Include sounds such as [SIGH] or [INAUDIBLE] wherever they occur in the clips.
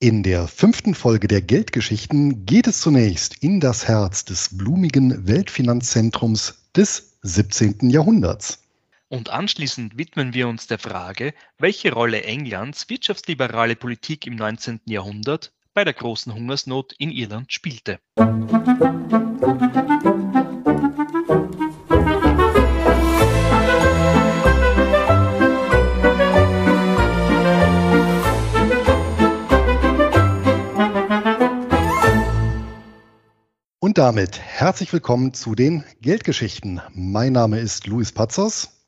In der fünften Folge der Geldgeschichten geht es zunächst in das Herz des blumigen Weltfinanzzentrums des 17. Jahrhunderts. Und anschließend widmen wir uns der Frage, welche Rolle Englands wirtschaftsliberale Politik im 19. Jahrhundert bei der großen Hungersnot in Irland spielte. Und damit herzlich willkommen zu den Geldgeschichten. Mein Name ist Luis Patzos.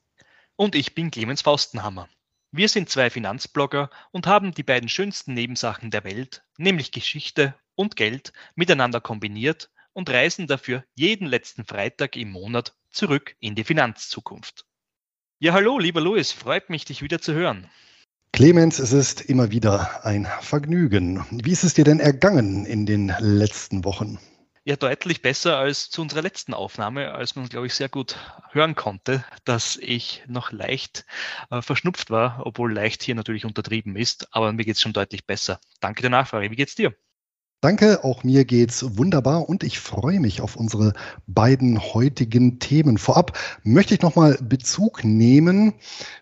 Und ich bin Clemens Faustenhammer. Wir sind zwei Finanzblogger und haben die beiden schönsten Nebensachen der Welt, nämlich Geschichte und Geld, miteinander kombiniert und reisen dafür jeden letzten Freitag im Monat zurück in die Finanzzukunft. Ja, hallo, lieber Luis, freut mich, dich wieder zu hören. Clemens, es ist immer wieder ein Vergnügen. Wie ist es dir denn ergangen in den letzten Wochen? Ja deutlich besser als zu unserer letzten Aufnahme, als man, glaube ich, sehr gut hören konnte, dass ich noch leicht äh, verschnupft war, obwohl leicht hier natürlich untertrieben ist. Aber mir geht es schon deutlich besser. Danke der Nachfrage. Wie geht's dir? Danke, auch mir geht's wunderbar und ich freue mich auf unsere beiden heutigen Themen. Vorab möchte ich nochmal Bezug nehmen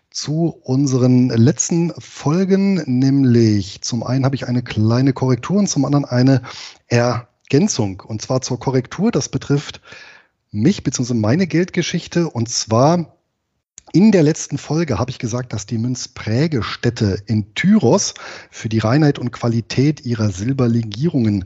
zu unseren letzten Folgen, nämlich zum einen habe ich eine kleine Korrektur und zum anderen eine R Ergänzung und zwar zur Korrektur. Das betrifft mich bzw. meine Geldgeschichte und zwar in der letzten Folge habe ich gesagt, dass die Münzprägestätte in Tyros für die Reinheit und Qualität ihrer Silberlegierungen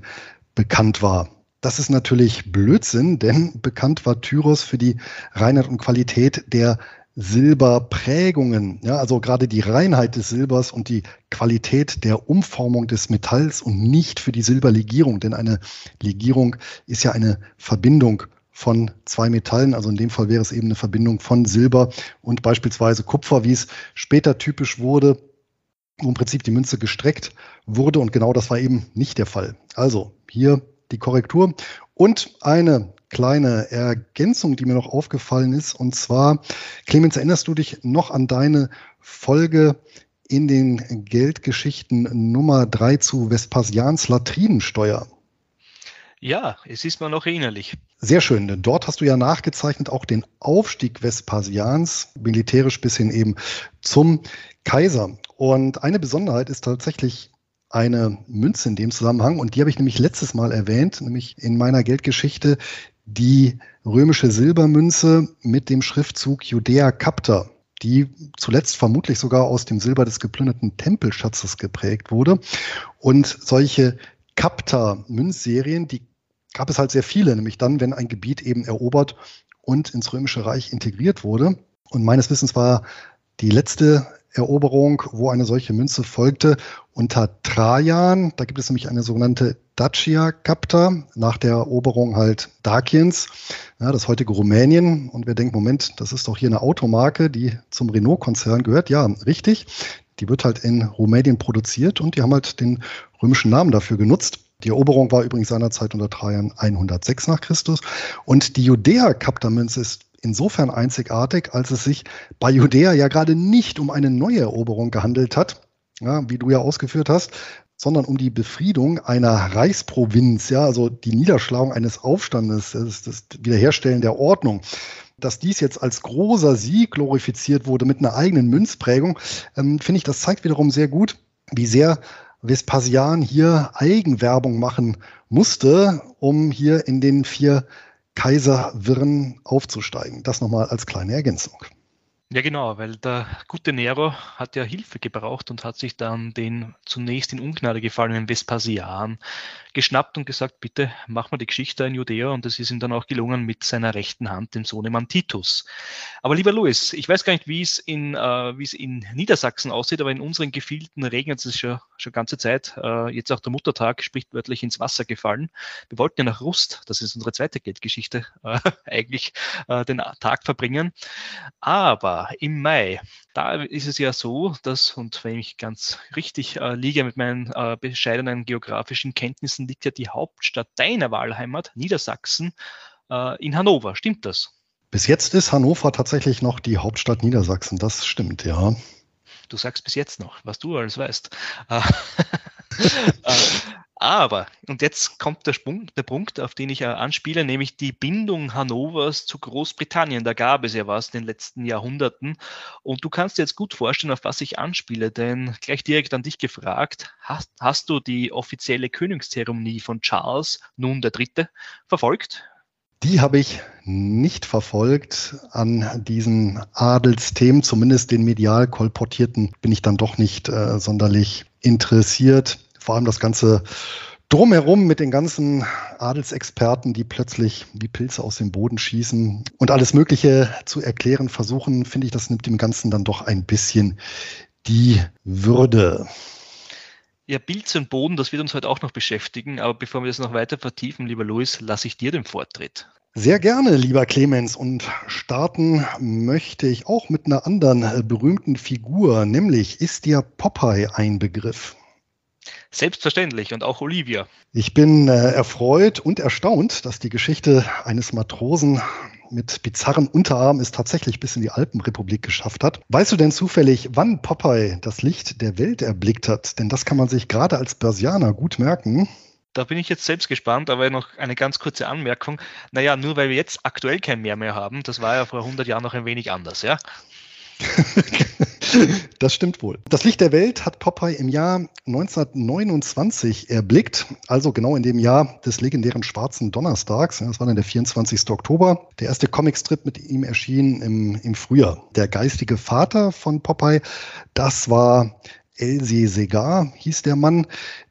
bekannt war. Das ist natürlich Blödsinn, denn bekannt war Tyros für die Reinheit und Qualität der Silberprägungen, ja, also gerade die Reinheit des Silbers und die Qualität der Umformung des Metalls und nicht für die Silberlegierung, denn eine Legierung ist ja eine Verbindung von zwei Metallen, also in dem Fall wäre es eben eine Verbindung von Silber und beispielsweise Kupfer, wie es später typisch wurde, wo im Prinzip die Münze gestreckt wurde und genau das war eben nicht der Fall. Also hier die Korrektur und eine kleine Ergänzung, die mir noch aufgefallen ist. Und zwar, Clemens, erinnerst du dich noch an deine Folge in den Geldgeschichten Nummer drei zu Vespasians Latrinensteuer? Ja, es ist mir noch erinnerlich. Sehr schön, denn dort hast du ja nachgezeichnet auch den Aufstieg Vespasians, militärisch bis hin eben zum Kaiser. Und eine Besonderheit ist tatsächlich eine Münze in dem Zusammenhang und die habe ich nämlich letztes Mal erwähnt, nämlich in meiner Geldgeschichte die römische Silbermünze mit dem Schriftzug Judea Capta, die zuletzt vermutlich sogar aus dem Silber des geplünderten Tempelschatzes geprägt wurde. Und solche Capta-Münzserien, die gab es halt sehr viele, nämlich dann, wenn ein Gebiet eben erobert und ins Römische Reich integriert wurde. Und meines Wissens war die letzte Eroberung, wo eine solche Münze folgte, unter Trajan. Da gibt es nämlich eine sogenannte Dacia Capta nach der Eroberung halt Dakiens, ja, das heutige Rumänien. Und wir denken, Moment, das ist doch hier eine Automarke, die zum Renault-Konzern gehört. Ja, richtig. Die wird halt in Rumänien produziert und die haben halt den römischen Namen dafür genutzt. Die Eroberung war übrigens seinerzeit unter Trajan 106 nach Christus. Und die Judäa-Kapta-Münze ist insofern einzigartig, als es sich bei Judäa ja gerade nicht um eine neue Eroberung gehandelt hat, ja, wie du ja ausgeführt hast, sondern um die Befriedung einer Reichsprovinz, ja, also die Niederschlagung eines Aufstandes, das, das Wiederherstellen der Ordnung. Dass dies jetzt als großer Sieg glorifiziert wurde mit einer eigenen Münzprägung, ähm, finde ich, das zeigt wiederum sehr gut, wie sehr Vespasian hier Eigenwerbung machen musste, um hier in den vier Kaiserwirren aufzusteigen. Das nochmal als kleine Ergänzung. Ja, genau, weil der gute Nero hat ja Hilfe gebraucht und hat sich dann den zunächst in Ungnade gefallenen Vespasian geschnappt und gesagt, bitte mach mal die Geschichte in Judäa und das ist ihm dann auch gelungen mit seiner rechten Hand, dem Sohnemann Titus. Aber lieber Louis, ich weiß gar nicht, wie es in, äh, wie es in Niedersachsen aussieht, aber in unseren Gefilden regnet es schon, schon ganze Zeit. Äh, jetzt auch der Muttertag sprichwörtlich ins Wasser gefallen. Wir wollten ja nach Rust, das ist unsere zweite Geldgeschichte, äh, [LAUGHS] eigentlich äh, den Tag verbringen. Aber im Mai, da ist es ja so, dass, und wenn ich ganz richtig äh, liege mit meinen äh, bescheidenen geografischen Kenntnissen, liegt ja die Hauptstadt deiner Wahlheimat, Niedersachsen, äh, in Hannover. Stimmt das? Bis jetzt ist Hannover tatsächlich noch die Hauptstadt Niedersachsen. Das stimmt, ja. Du sagst bis jetzt noch, was du alles weißt. [LAUGHS] Aber, und jetzt kommt der, Sprung, der Punkt, auf den ich äh, anspiele, nämlich die Bindung Hannovers zu Großbritannien. Da gab es ja was in den letzten Jahrhunderten. Und du kannst dir jetzt gut vorstellen, auf was ich anspiele, denn gleich direkt an dich gefragt, hast, hast du die offizielle Königszeremonie von Charles, nun der Dritte, verfolgt? Die habe ich nicht verfolgt. An diesen Adelsthemen, zumindest den medial kolportierten, bin ich dann doch nicht äh, sonderlich interessiert. Vor allem das ganze Drumherum mit den ganzen Adelsexperten, die plötzlich wie Pilze aus dem Boden schießen und alles Mögliche zu erklären versuchen, finde ich, das nimmt dem Ganzen dann doch ein bisschen die Würde. Ja, Pilze und Boden, das wird uns heute auch noch beschäftigen. Aber bevor wir das noch weiter vertiefen, lieber Luis, lasse ich dir den Vortritt. Sehr gerne, lieber Clemens. Und starten möchte ich auch mit einer anderen berühmten Figur, nämlich ist dir Popeye ein Begriff? Selbstverständlich und auch Olivia. Ich bin äh, erfreut und erstaunt, dass die Geschichte eines Matrosen mit bizarren Unterarm es tatsächlich bis in die Alpenrepublik geschafft hat. Weißt du denn zufällig, wann Popeye das Licht der Welt erblickt hat? Denn das kann man sich gerade als Börsianer gut merken. Da bin ich jetzt selbst gespannt, aber noch eine ganz kurze Anmerkung. Naja, nur weil wir jetzt aktuell kein Meer mehr haben, das war ja vor 100 Jahren noch ein wenig anders, ja? [LAUGHS] das stimmt wohl. Das Licht der Welt hat Popeye im Jahr 1929 erblickt, also genau in dem Jahr des legendären Schwarzen Donnerstags. Das war dann der 24. Oktober. Der erste Comicstrip mit ihm erschien im, im Frühjahr. Der geistige Vater von Popeye, das war Elsie Segar hieß der Mann,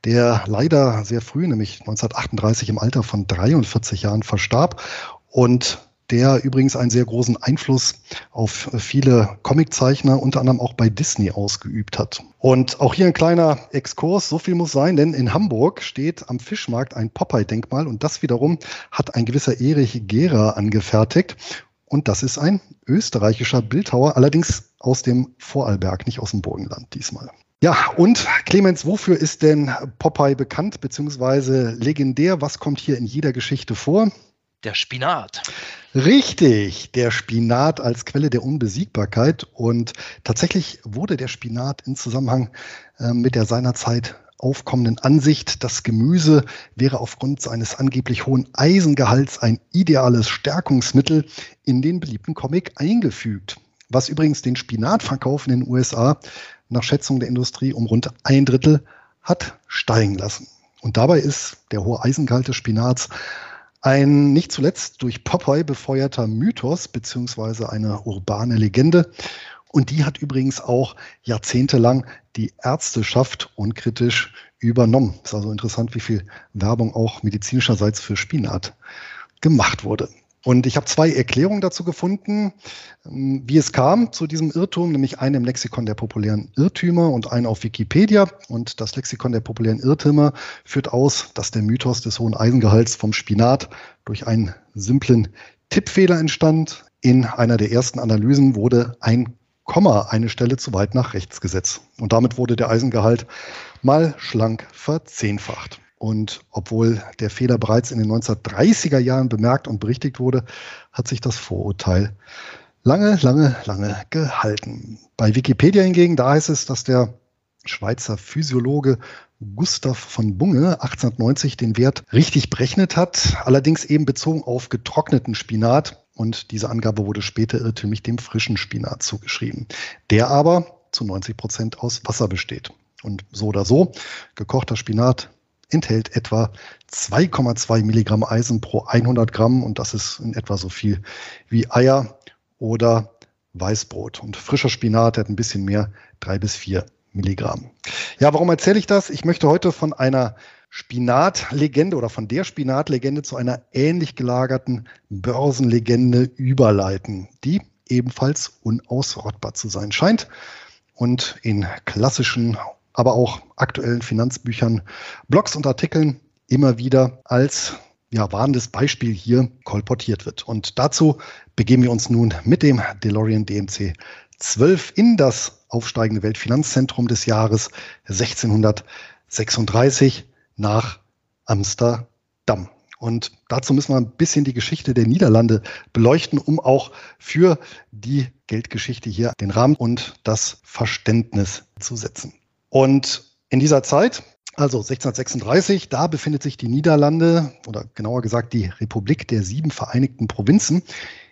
der leider sehr früh, nämlich 1938 im Alter von 43 Jahren verstarb und der übrigens einen sehr großen Einfluss auf viele Comiczeichner, unter anderem auch bei Disney ausgeübt hat. Und auch hier ein kleiner Exkurs, so viel muss sein, denn in Hamburg steht am Fischmarkt ein Popeye-Denkmal und das wiederum hat ein gewisser Erich Gera angefertigt. Und das ist ein österreichischer Bildhauer, allerdings aus dem Vorarlberg, nicht aus dem Burgenland diesmal. Ja, und Clemens, wofür ist denn Popeye bekannt, beziehungsweise legendär? Was kommt hier in jeder Geschichte vor? Der Spinat. Richtig, der Spinat als Quelle der Unbesiegbarkeit. Und tatsächlich wurde der Spinat in Zusammenhang äh, mit der seinerzeit aufkommenden Ansicht, das Gemüse wäre aufgrund seines angeblich hohen Eisengehalts ein ideales Stärkungsmittel in den beliebten Comic eingefügt. Was übrigens den Spinatverkauf in den USA nach Schätzung der Industrie um rund ein Drittel hat steigen lassen. Und dabei ist der hohe Eisengehalt des Spinats ein nicht zuletzt durch Popeye befeuerter Mythos beziehungsweise eine urbane Legende. Und die hat übrigens auch jahrzehntelang die Ärzteschaft unkritisch übernommen. Ist also interessant, wie viel Werbung auch medizinischerseits für Spinat gemacht wurde. Und ich habe zwei Erklärungen dazu gefunden, ähm, wie es kam zu diesem Irrtum, nämlich eine im Lexikon der populären Irrtümer und eine auf Wikipedia. Und das Lexikon der populären Irrtümer führt aus, dass der Mythos des hohen Eisengehalts vom Spinat durch einen simplen Tippfehler entstand. In einer der ersten Analysen wurde ein Komma eine Stelle zu weit nach rechts gesetzt. Und damit wurde der Eisengehalt mal schlank verzehnfacht. Und obwohl der Fehler bereits in den 1930er Jahren bemerkt und berichtigt wurde, hat sich das Vorurteil lange, lange, lange gehalten. Bei Wikipedia hingegen, da heißt es, dass der Schweizer Physiologe Gustav von Bunge 1890 den Wert richtig berechnet hat, allerdings eben bezogen auf getrockneten Spinat. Und diese Angabe wurde später irrtümlich dem frischen Spinat zugeschrieben, der aber zu 90 Prozent aus Wasser besteht. Und so oder so, gekochter Spinat enthält etwa 2,2 Milligramm Eisen pro 100 Gramm und das ist in etwa so viel wie Eier oder Weißbrot. Und frischer Spinat hat ein bisschen mehr, drei bis vier Milligramm. Ja, warum erzähle ich das? Ich möchte heute von einer Spinatlegende oder von der Spinatlegende zu einer ähnlich gelagerten Börsenlegende überleiten, die ebenfalls unausrottbar zu sein scheint und in klassischen aber auch aktuellen Finanzbüchern, Blogs und Artikeln immer wieder als ja, warnendes Beispiel hier kolportiert wird. Und dazu begeben wir uns nun mit dem DeLorean DMC 12 in das aufsteigende Weltfinanzzentrum des Jahres 1636 nach Amsterdam. Und dazu müssen wir ein bisschen die Geschichte der Niederlande beleuchten, um auch für die Geldgeschichte hier den Rahmen und das Verständnis zu setzen. Und in dieser Zeit Also 1636, da befindet sich die Niederlande oder genauer gesagt die Republik der sieben Vereinigten Provinzen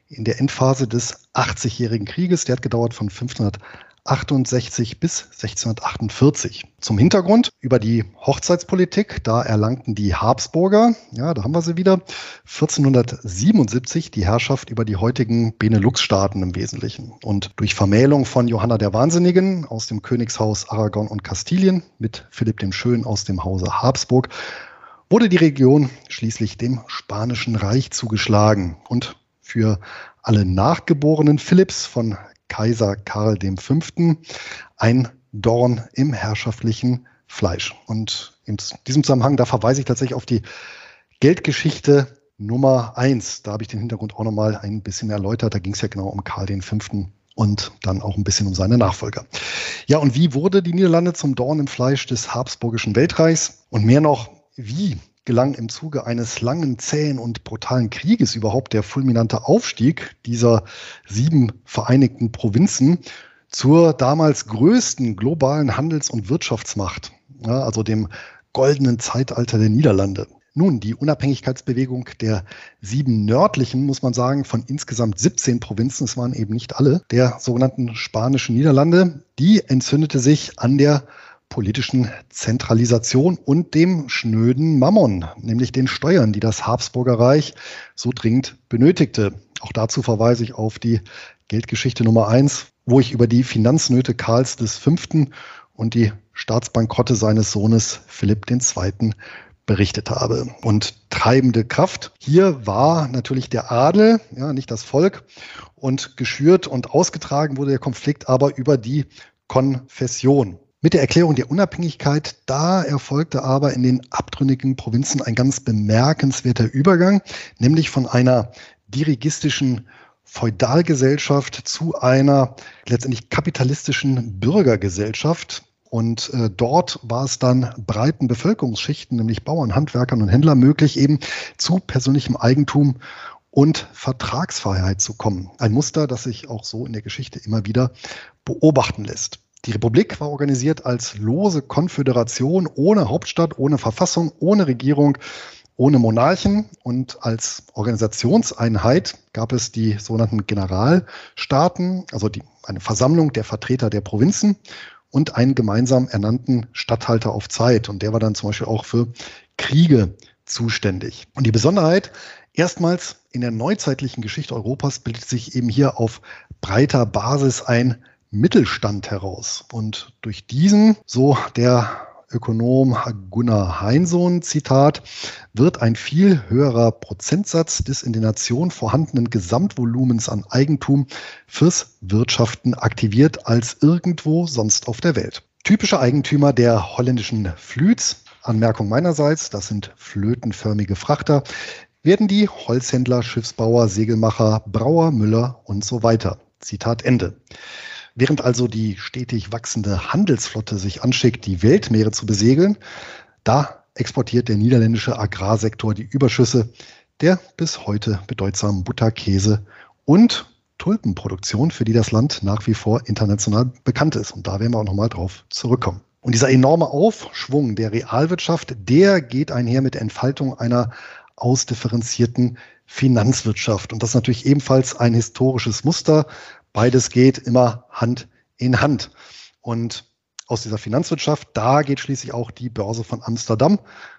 in der Endphase des 80-jährigen Krieges. Der hat gedauert von 1500 1868 bis 1648. Zum Hintergrund über die Hochzeitspolitik, da erlangten die Habsburger, ja, da haben wir sie wieder, 1477 die Herrschaft über die heutigen Benelux-Staaten im Wesentlichen. Und durch Vermählung von Johanna der Wahnsinnigen aus dem Königshaus Aragon und Kastilien mit Philipp dem Schönen aus dem Hause Habsburg wurde die Region schließlich dem Spanischen Reich zugeschlagen und für alle nachgeborenen Philipps von Kaiser Karl V. ein Dorn im herrschaftlichen Fleisch. Und in diesem Zusammenhang, da verweise ich tatsächlich auf die Geldgeschichte Nummer eins. Da habe ich den Hintergrund auch nochmal ein bisschen erläutert. Da ging es ja genau um Karl V. und dann auch ein bisschen um seine Nachfolger. Ja, und wie wurde die Niederlande zum Dorn im Fleisch des habsburgischen Weltreichs? Und mehr noch, wie gelang im Zuge eines langen, zähen und brutalen Krieges überhaupt der fulminante Aufstieg dieser sieben vereinigten Provinzen zur damals größten globalen Handels- und Wirtschaftsmacht, ja, also dem goldenen Zeitalter der Niederlande. Nun, die Unabhängigkeitsbewegung der sieben nördlichen, muss man sagen, von insgesamt 17 Provinzen, es waren eben nicht alle, der sogenannten spanischen Niederlande, die entzündete sich an der politischen Zentralisation und dem schnöden Mammon, nämlich den Steuern, die das Habsburger Reich so dringend benötigte. Auch dazu verweise ich auf die Geldgeschichte Nummer eins, wo ich über die Finanznöte Karls V. und die Staatsbankrotte seines Sohnes Philipp II. berichtet habe. Und treibende Kraft hier war natürlich der Adel, ja, nicht das Volk. Und geschürt und ausgetragen wurde der Konflikt aber über die Konfession. Mit der Erklärung der Unabhängigkeit, da erfolgte aber in den abtrünnigen Provinzen ein ganz bemerkenswerter Übergang, nämlich von einer dirigistischen Feudalgesellschaft zu einer letztendlich kapitalistischen Bürgergesellschaft. Und äh, dort war es dann breiten Bevölkerungsschichten, nämlich Bauern, Handwerkern und Händlern möglich, eben zu persönlichem Eigentum und Vertragsfreiheit zu kommen. Ein Muster, das sich auch so in der Geschichte immer wieder beobachten lässt. Die Republik war organisiert als lose Konföderation ohne Hauptstadt, ohne Verfassung, ohne Regierung, ohne Monarchen und als Organisationseinheit gab es die sogenannten Generalstaaten, also die, eine Versammlung der Vertreter der Provinzen und einen gemeinsam ernannten Statthalter auf Zeit. Und der war dann zum Beispiel auch für Kriege zuständig. Und die Besonderheit, erstmals in der neuzeitlichen Geschichte Europas bildet sich eben hier auf breiter Basis ein Mittelstand heraus. Und durch diesen, so der Ökonom Gunnar Heinsohn, Zitat, wird ein viel höherer Prozentsatz des in der Nation vorhandenen Gesamtvolumens an Eigentum fürs Wirtschaften aktiviert als irgendwo sonst auf der Welt. Typische Eigentümer der holländischen Flüts, Anmerkung meinerseits, das sind flötenförmige Frachter, werden die Holzhändler, Schiffsbauer, Segelmacher, Brauer, Müller und so weiter. Zitat Ende. Während also die stetig wachsende Handelsflotte sich anschickt, die Weltmeere zu besegeln, da exportiert der niederländische Agrarsektor die Überschüsse der bis heute bedeutsamen Butter, Käse und Tulpenproduktion, für die das Land nach wie vor international bekannt ist. Und da werden wir auch nochmal drauf zurückkommen. Und dieser enorme Aufschwung der Realwirtschaft, der geht einher mit Entfaltung einer ausdifferenzierten Finanzwirtschaft. Und das ist natürlich ebenfalls ein historisches Muster, Beides geht immer Hand in Hand. Und aus dieser Finanzwirtschaft, da geht schließlich auch die Börse von Amsterdam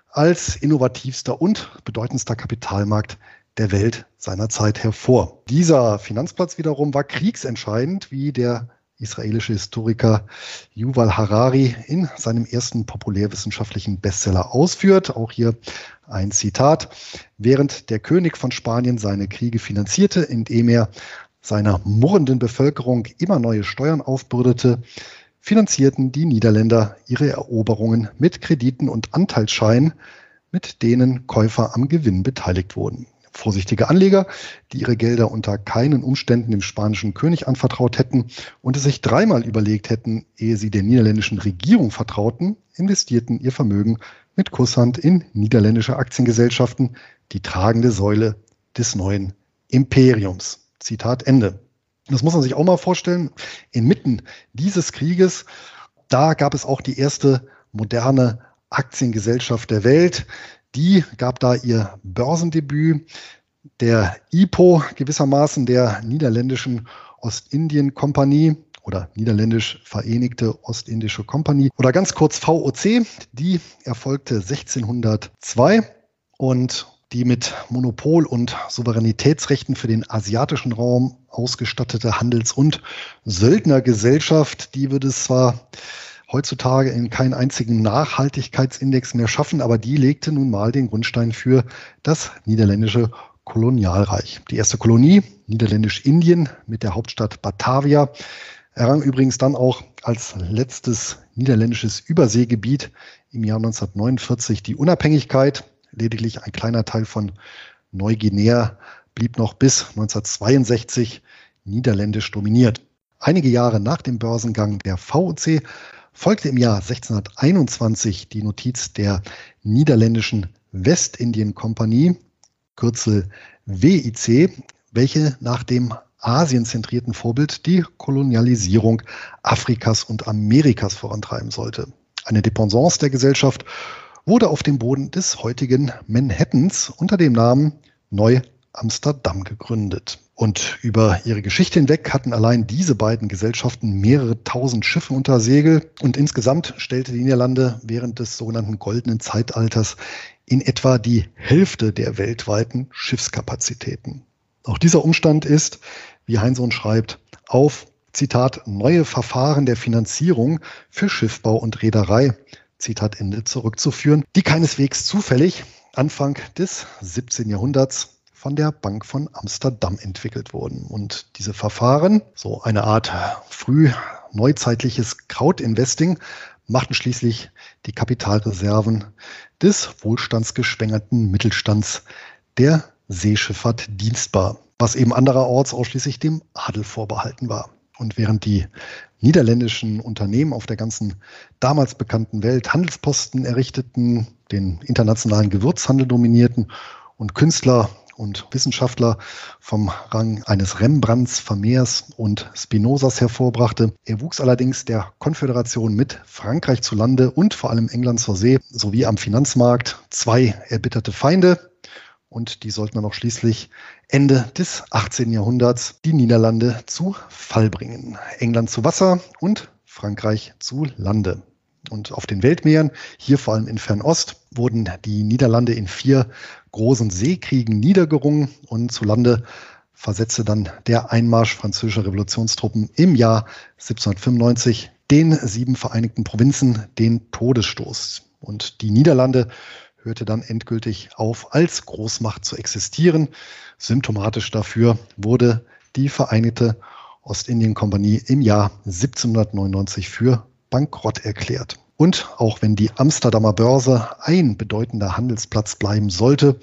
als innovativster und bedeutendster Kapitalmarkt der Welt seiner Zeit hervor. Dieser Finanzplatz wiederum war kriegsentscheidend, wie der israelische Historiker Yuval Harari in seinem ersten populärwissenschaftlichen Bestseller ausführt. Auch hier ein Zitat. Während der König von Spanien seine Kriege finanzierte, indem er seiner murrenden Bevölkerung immer neue Steuern aufbürdete, finanzierten die Niederländer ihre Eroberungen mit Krediten und Anteilsscheinen, mit denen Käufer am Gewinn beteiligt wurden. Vorsichtige Anleger, die ihre Gelder unter keinen Umständen dem spanischen König anvertraut hätten und es sich dreimal überlegt hätten, ehe sie der niederländischen Regierung vertrauten, investierten ihr Vermögen mit Kusshand in niederländische Aktiengesellschaften, die tragende Säule des neuen Imperiums. Zitat Ende. Das muss man sich auch mal vorstellen. Inmitten dieses Krieges, da gab es auch die erste moderne Aktiengesellschaft der Welt. Die gab da ihr Börsendebüt. Der IPO gewissermaßen der niederländischen Ostindien-Kompanie oder niederländisch Vereinigte Ostindische Kompanie oder ganz kurz VOC. Die erfolgte 1602 und die mit Monopol- und Souveränitätsrechten für den asiatischen Raum ausgestattete Handels- und Söldnergesellschaft, die würde es zwar heutzutage in keinen einzigen Nachhaltigkeitsindex mehr schaffen, aber die legte nun mal den Grundstein für das niederländische Kolonialreich. Die erste Kolonie, Niederländisch-Indien mit der Hauptstadt Batavia, errang übrigens dann auch als letztes niederländisches Überseegebiet im Jahr 1949 die Unabhängigkeit. Lediglich ein kleiner Teil von Neuguinea blieb noch bis 1962 niederländisch dominiert. Einige Jahre nach dem Börsengang der VOC folgte im Jahr 1621 die Notiz der niederländischen Westindien-Kompanie, Kürzel WIC, welche nach dem asienzentrierten Vorbild die Kolonialisierung Afrikas und Amerikas vorantreiben sollte. Eine Dependance der Gesellschaft wurde auf dem Boden des heutigen Manhattans unter dem Namen Neu-Amsterdam gegründet. Und über ihre Geschichte hinweg hatten allein diese beiden Gesellschaften mehrere tausend Schiffe unter Segel. Und insgesamt stellte die Niederlande während des sogenannten goldenen Zeitalters in etwa die Hälfte der weltweiten Schiffskapazitäten. Auch dieser Umstand ist, wie Heinsohn schreibt, auf, Zitat, neue Verfahren der Finanzierung für Schiffbau und Reederei Zitat Ende, zurückzuführen, die keineswegs zufällig Anfang des 17. Jahrhunderts von der Bank von Amsterdam entwickelt wurden. Und diese Verfahren, so eine Art früh neuzeitliches Krautinvesting, machten schließlich die Kapitalreserven des wohlstandsgeschwängerten Mittelstands der Seeschifffahrt dienstbar, was eben andererorts ausschließlich dem Adel vorbehalten war. Und während die niederländischen Unternehmen auf der ganzen damals bekannten Welt Handelsposten errichteten, den internationalen Gewürzhandel dominierten und Künstler und Wissenschaftler vom Rang eines Rembrandts, Vermeers und Spinozas hervorbrachte. Er wuchs allerdings der Konföderation mit Frankreich zu Lande und vor allem England zur See sowie am Finanzmarkt zwei erbitterte Feinde, und die sollten dann auch schließlich Ende des 18. Jahrhunderts die Niederlande zu Fall bringen. England zu Wasser und Frankreich zu Lande. Und auf den Weltmeeren, hier vor allem in Fernost, wurden die Niederlande in vier großen Seekriegen niedergerungen und zu Lande versetzte dann der Einmarsch französischer Revolutionstruppen im Jahr 1795 den sieben Vereinigten Provinzen den Todesstoß. Und die Niederlande hörte dann endgültig auf, als Großmacht zu existieren. Symptomatisch dafür wurde die Vereinigte Ostindien-Kompanie im Jahr 1799 für bankrott erklärt. Und auch wenn die Amsterdamer Börse ein bedeutender Handelsplatz bleiben sollte,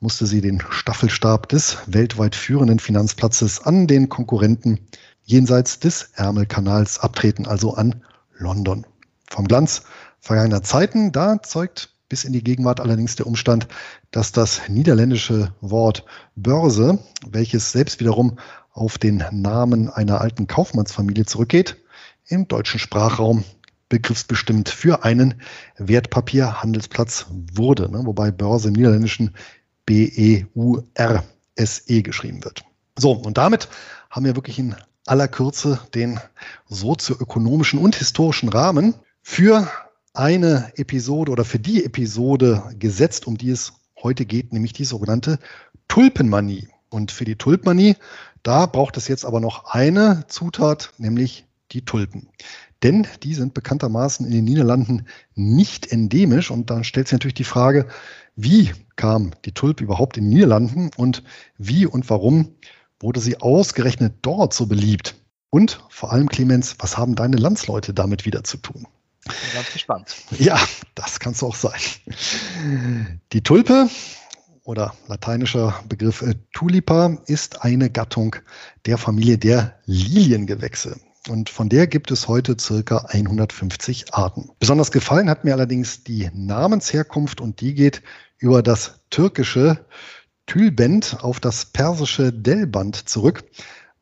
musste sie den Staffelstab des weltweit führenden Finanzplatzes an den Konkurrenten jenseits des Ärmelkanals abtreten, also an London. Vom Glanz vergangener Zeiten, da zeugt bis in die Gegenwart allerdings der Umstand, dass das niederländische Wort Börse, welches selbst wiederum auf den Namen einer alten Kaufmannsfamilie zurückgeht, im deutschen Sprachraum begriffsbestimmt für einen Wertpapierhandelsplatz wurde, ne, wobei Börse im Niederländischen B-E-U-R-S-E -E geschrieben wird. So, und damit haben wir wirklich in aller Kürze den sozioökonomischen und historischen Rahmen für eine Episode oder für die Episode gesetzt, um die es heute geht, nämlich die sogenannte Tulpenmanie. Und für die Tulpenmanie, da braucht es jetzt aber noch eine Zutat, nämlich die Tulpen. Denn die sind bekanntermaßen in den Niederlanden nicht endemisch. Und dann stellt sich natürlich die Frage, wie kam die Tulpe überhaupt in den Niederlanden und wie und warum wurde sie ausgerechnet dort so beliebt? Und vor allem, Clemens, was haben deine Landsleute damit wieder zu tun? Bin ganz gespannt. Ja, das kann es auch sein. Die Tulpe oder lateinischer Begriff äh, Tulipa ist eine Gattung der Familie der Liliengewächse. Und von der gibt es heute circa 150 Arten. Besonders gefallen hat mir allerdings die Namensherkunft und die geht über das türkische Tülbent auf das persische Delband zurück,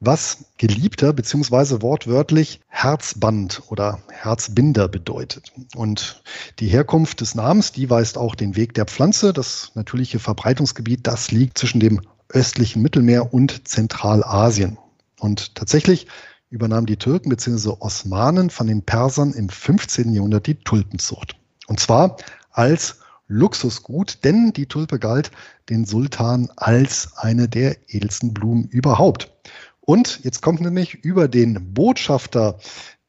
was Geliebter beziehungsweise wortwörtlich Herzband oder Herzbinder bedeutet. Und die Herkunft des Namens, die weist auch den Weg der Pflanze. Das natürliche Verbreitungsgebiet, das liegt zwischen dem östlichen Mittelmeer und Zentralasien. Und tatsächlich übernahmen die Türken bzw. Osmanen von den Persern im 15. Jahrhundert die Tulpenzucht. Und zwar als Luxusgut, denn die Tulpe galt den Sultan als eine der edelsten Blumen überhaupt. Und jetzt kommt nämlich über den Botschafter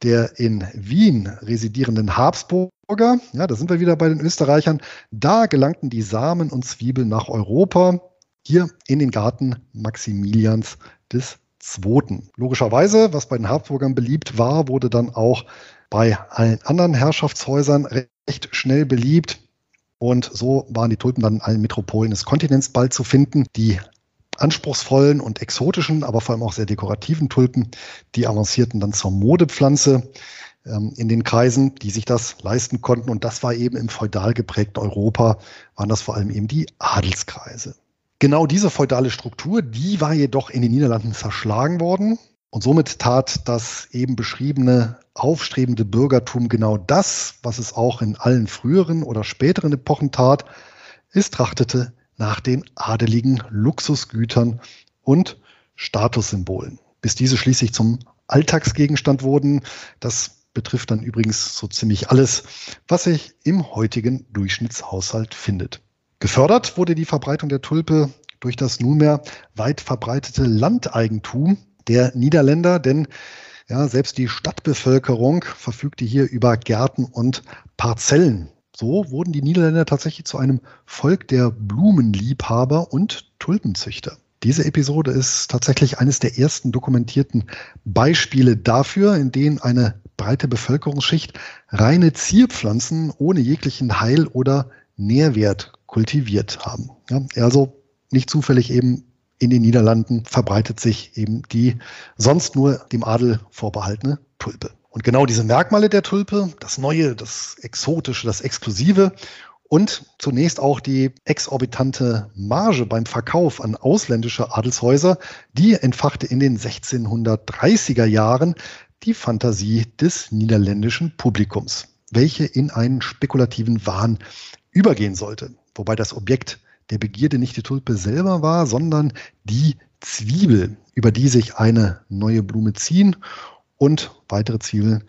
der in Wien residierenden Habsburger, ja, da sind wir wieder bei den Österreichern, da gelangten die Samen und Zwiebeln nach Europa, hier in den Garten Maximilians des Zweiten. Logischerweise, was bei den Habsburgern beliebt war, wurde dann auch bei allen anderen Herrschaftshäusern recht schnell beliebt. Und so waren die Tulpen dann in allen Metropolen des Kontinents bald zu finden. Die anspruchsvollen und exotischen, aber vor allem auch sehr dekorativen Tulpen, die avancierten dann zur Modepflanze ähm, in den Kreisen, die sich das leisten konnten. Und das war eben im feudal geprägten Europa, waren das vor allem eben die Adelskreise. Genau diese feudale Struktur, die war jedoch in den Niederlanden zerschlagen worden. Und somit tat das eben beschriebene aufstrebende Bürgertum genau das, was es auch in allen früheren oder späteren Epochen tat. Es trachtete nach den adeligen Luxusgütern und Statussymbolen, bis diese schließlich zum Alltagsgegenstand wurden. Das betrifft dann übrigens so ziemlich alles, was sich im heutigen Durchschnittshaushalt findet. Gefördert wurde die Verbreitung der Tulpe durch das nunmehr weit verbreitete Landeigentum der Niederländer, denn ja, selbst die Stadtbevölkerung verfügte hier über Gärten und Parzellen. So wurden die Niederländer tatsächlich zu einem Volk der Blumenliebhaber und Tulpenzüchter. Diese Episode ist tatsächlich eines der ersten dokumentierten Beispiele dafür, in denen eine breite Bevölkerungsschicht reine Zierpflanzen ohne jeglichen Heil- oder Nährwert kultiviert haben. Ja, also nicht zufällig eben in den Niederlanden verbreitet sich eben die sonst nur dem Adel vorbehaltene Tulpe. Und genau diese Merkmale der Tulpe, das Neue, das Exotische, das Exklusive und zunächst auch die exorbitante Marge beim Verkauf an ausländische Adelshäuser, die entfachte in den 1630er Jahren die Fantasie des niederländischen Publikums, welche in einen spekulativen Wahn übergehen sollte. Wobei das Objekt der Begierde nicht die Tulpe selber war, sondern die Zwiebel, über die sich eine neue Blume ziehen und weitere Zwiebeln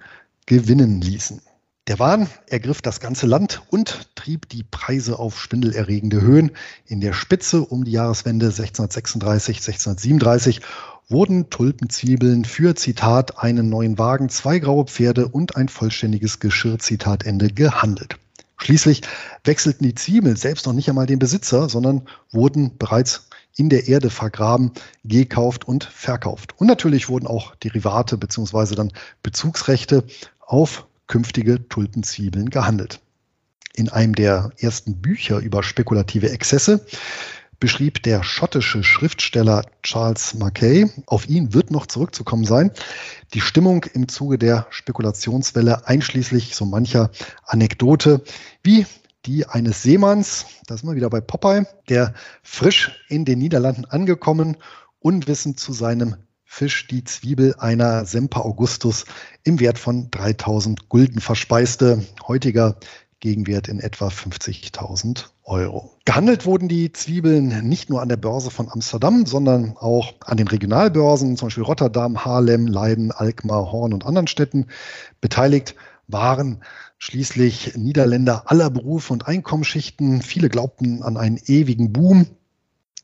gewinnen ließen. Der Wahn ergriff das ganze Land und trieb die Preise auf schwindelerregende Höhen. In der Spitze um die Jahreswende 1636, 1637 wurden Tulpenzwiebeln für Zitat einen neuen Wagen, zwei graue Pferde und ein vollständiges Geschirr Zitat Ende gehandelt. Schließlich wechselten die Zwiebeln selbst noch nicht einmal den Besitzer, sondern wurden bereits in der Erde vergraben, gekauft und verkauft. Und natürlich wurden auch Derivate bzw. dann Bezugsrechte auf künftige Tulpenzwiebeln gehandelt. In einem der ersten Bücher über spekulative Exzesse beschrieb der schottische Schriftsteller Charles Mackay, auf ihn wird noch zurückzukommen sein, die Stimmung im Zuge der Spekulationswelle einschließlich so mancher Anekdote, wie die eines Seemanns, da sind wir wieder bei Popeye, der frisch in den Niederlanden angekommen, unwissend zu seinem Fisch die Zwiebel einer Semper Augustus im Wert von 3000 Gulden verspeiste. Heutiger Gegenwert in etwa 50.000 Euro. Gehandelt wurden die Zwiebeln nicht nur an der Börse von Amsterdam, sondern auch an den Regionalbörsen, zum Beispiel Rotterdam, Haarlem, Leiden, Alkmaar, Horn und anderen Städten. Beteiligt waren schließlich Niederländer aller Berufe und Einkommensschichten. Viele glaubten an einen ewigen Boom.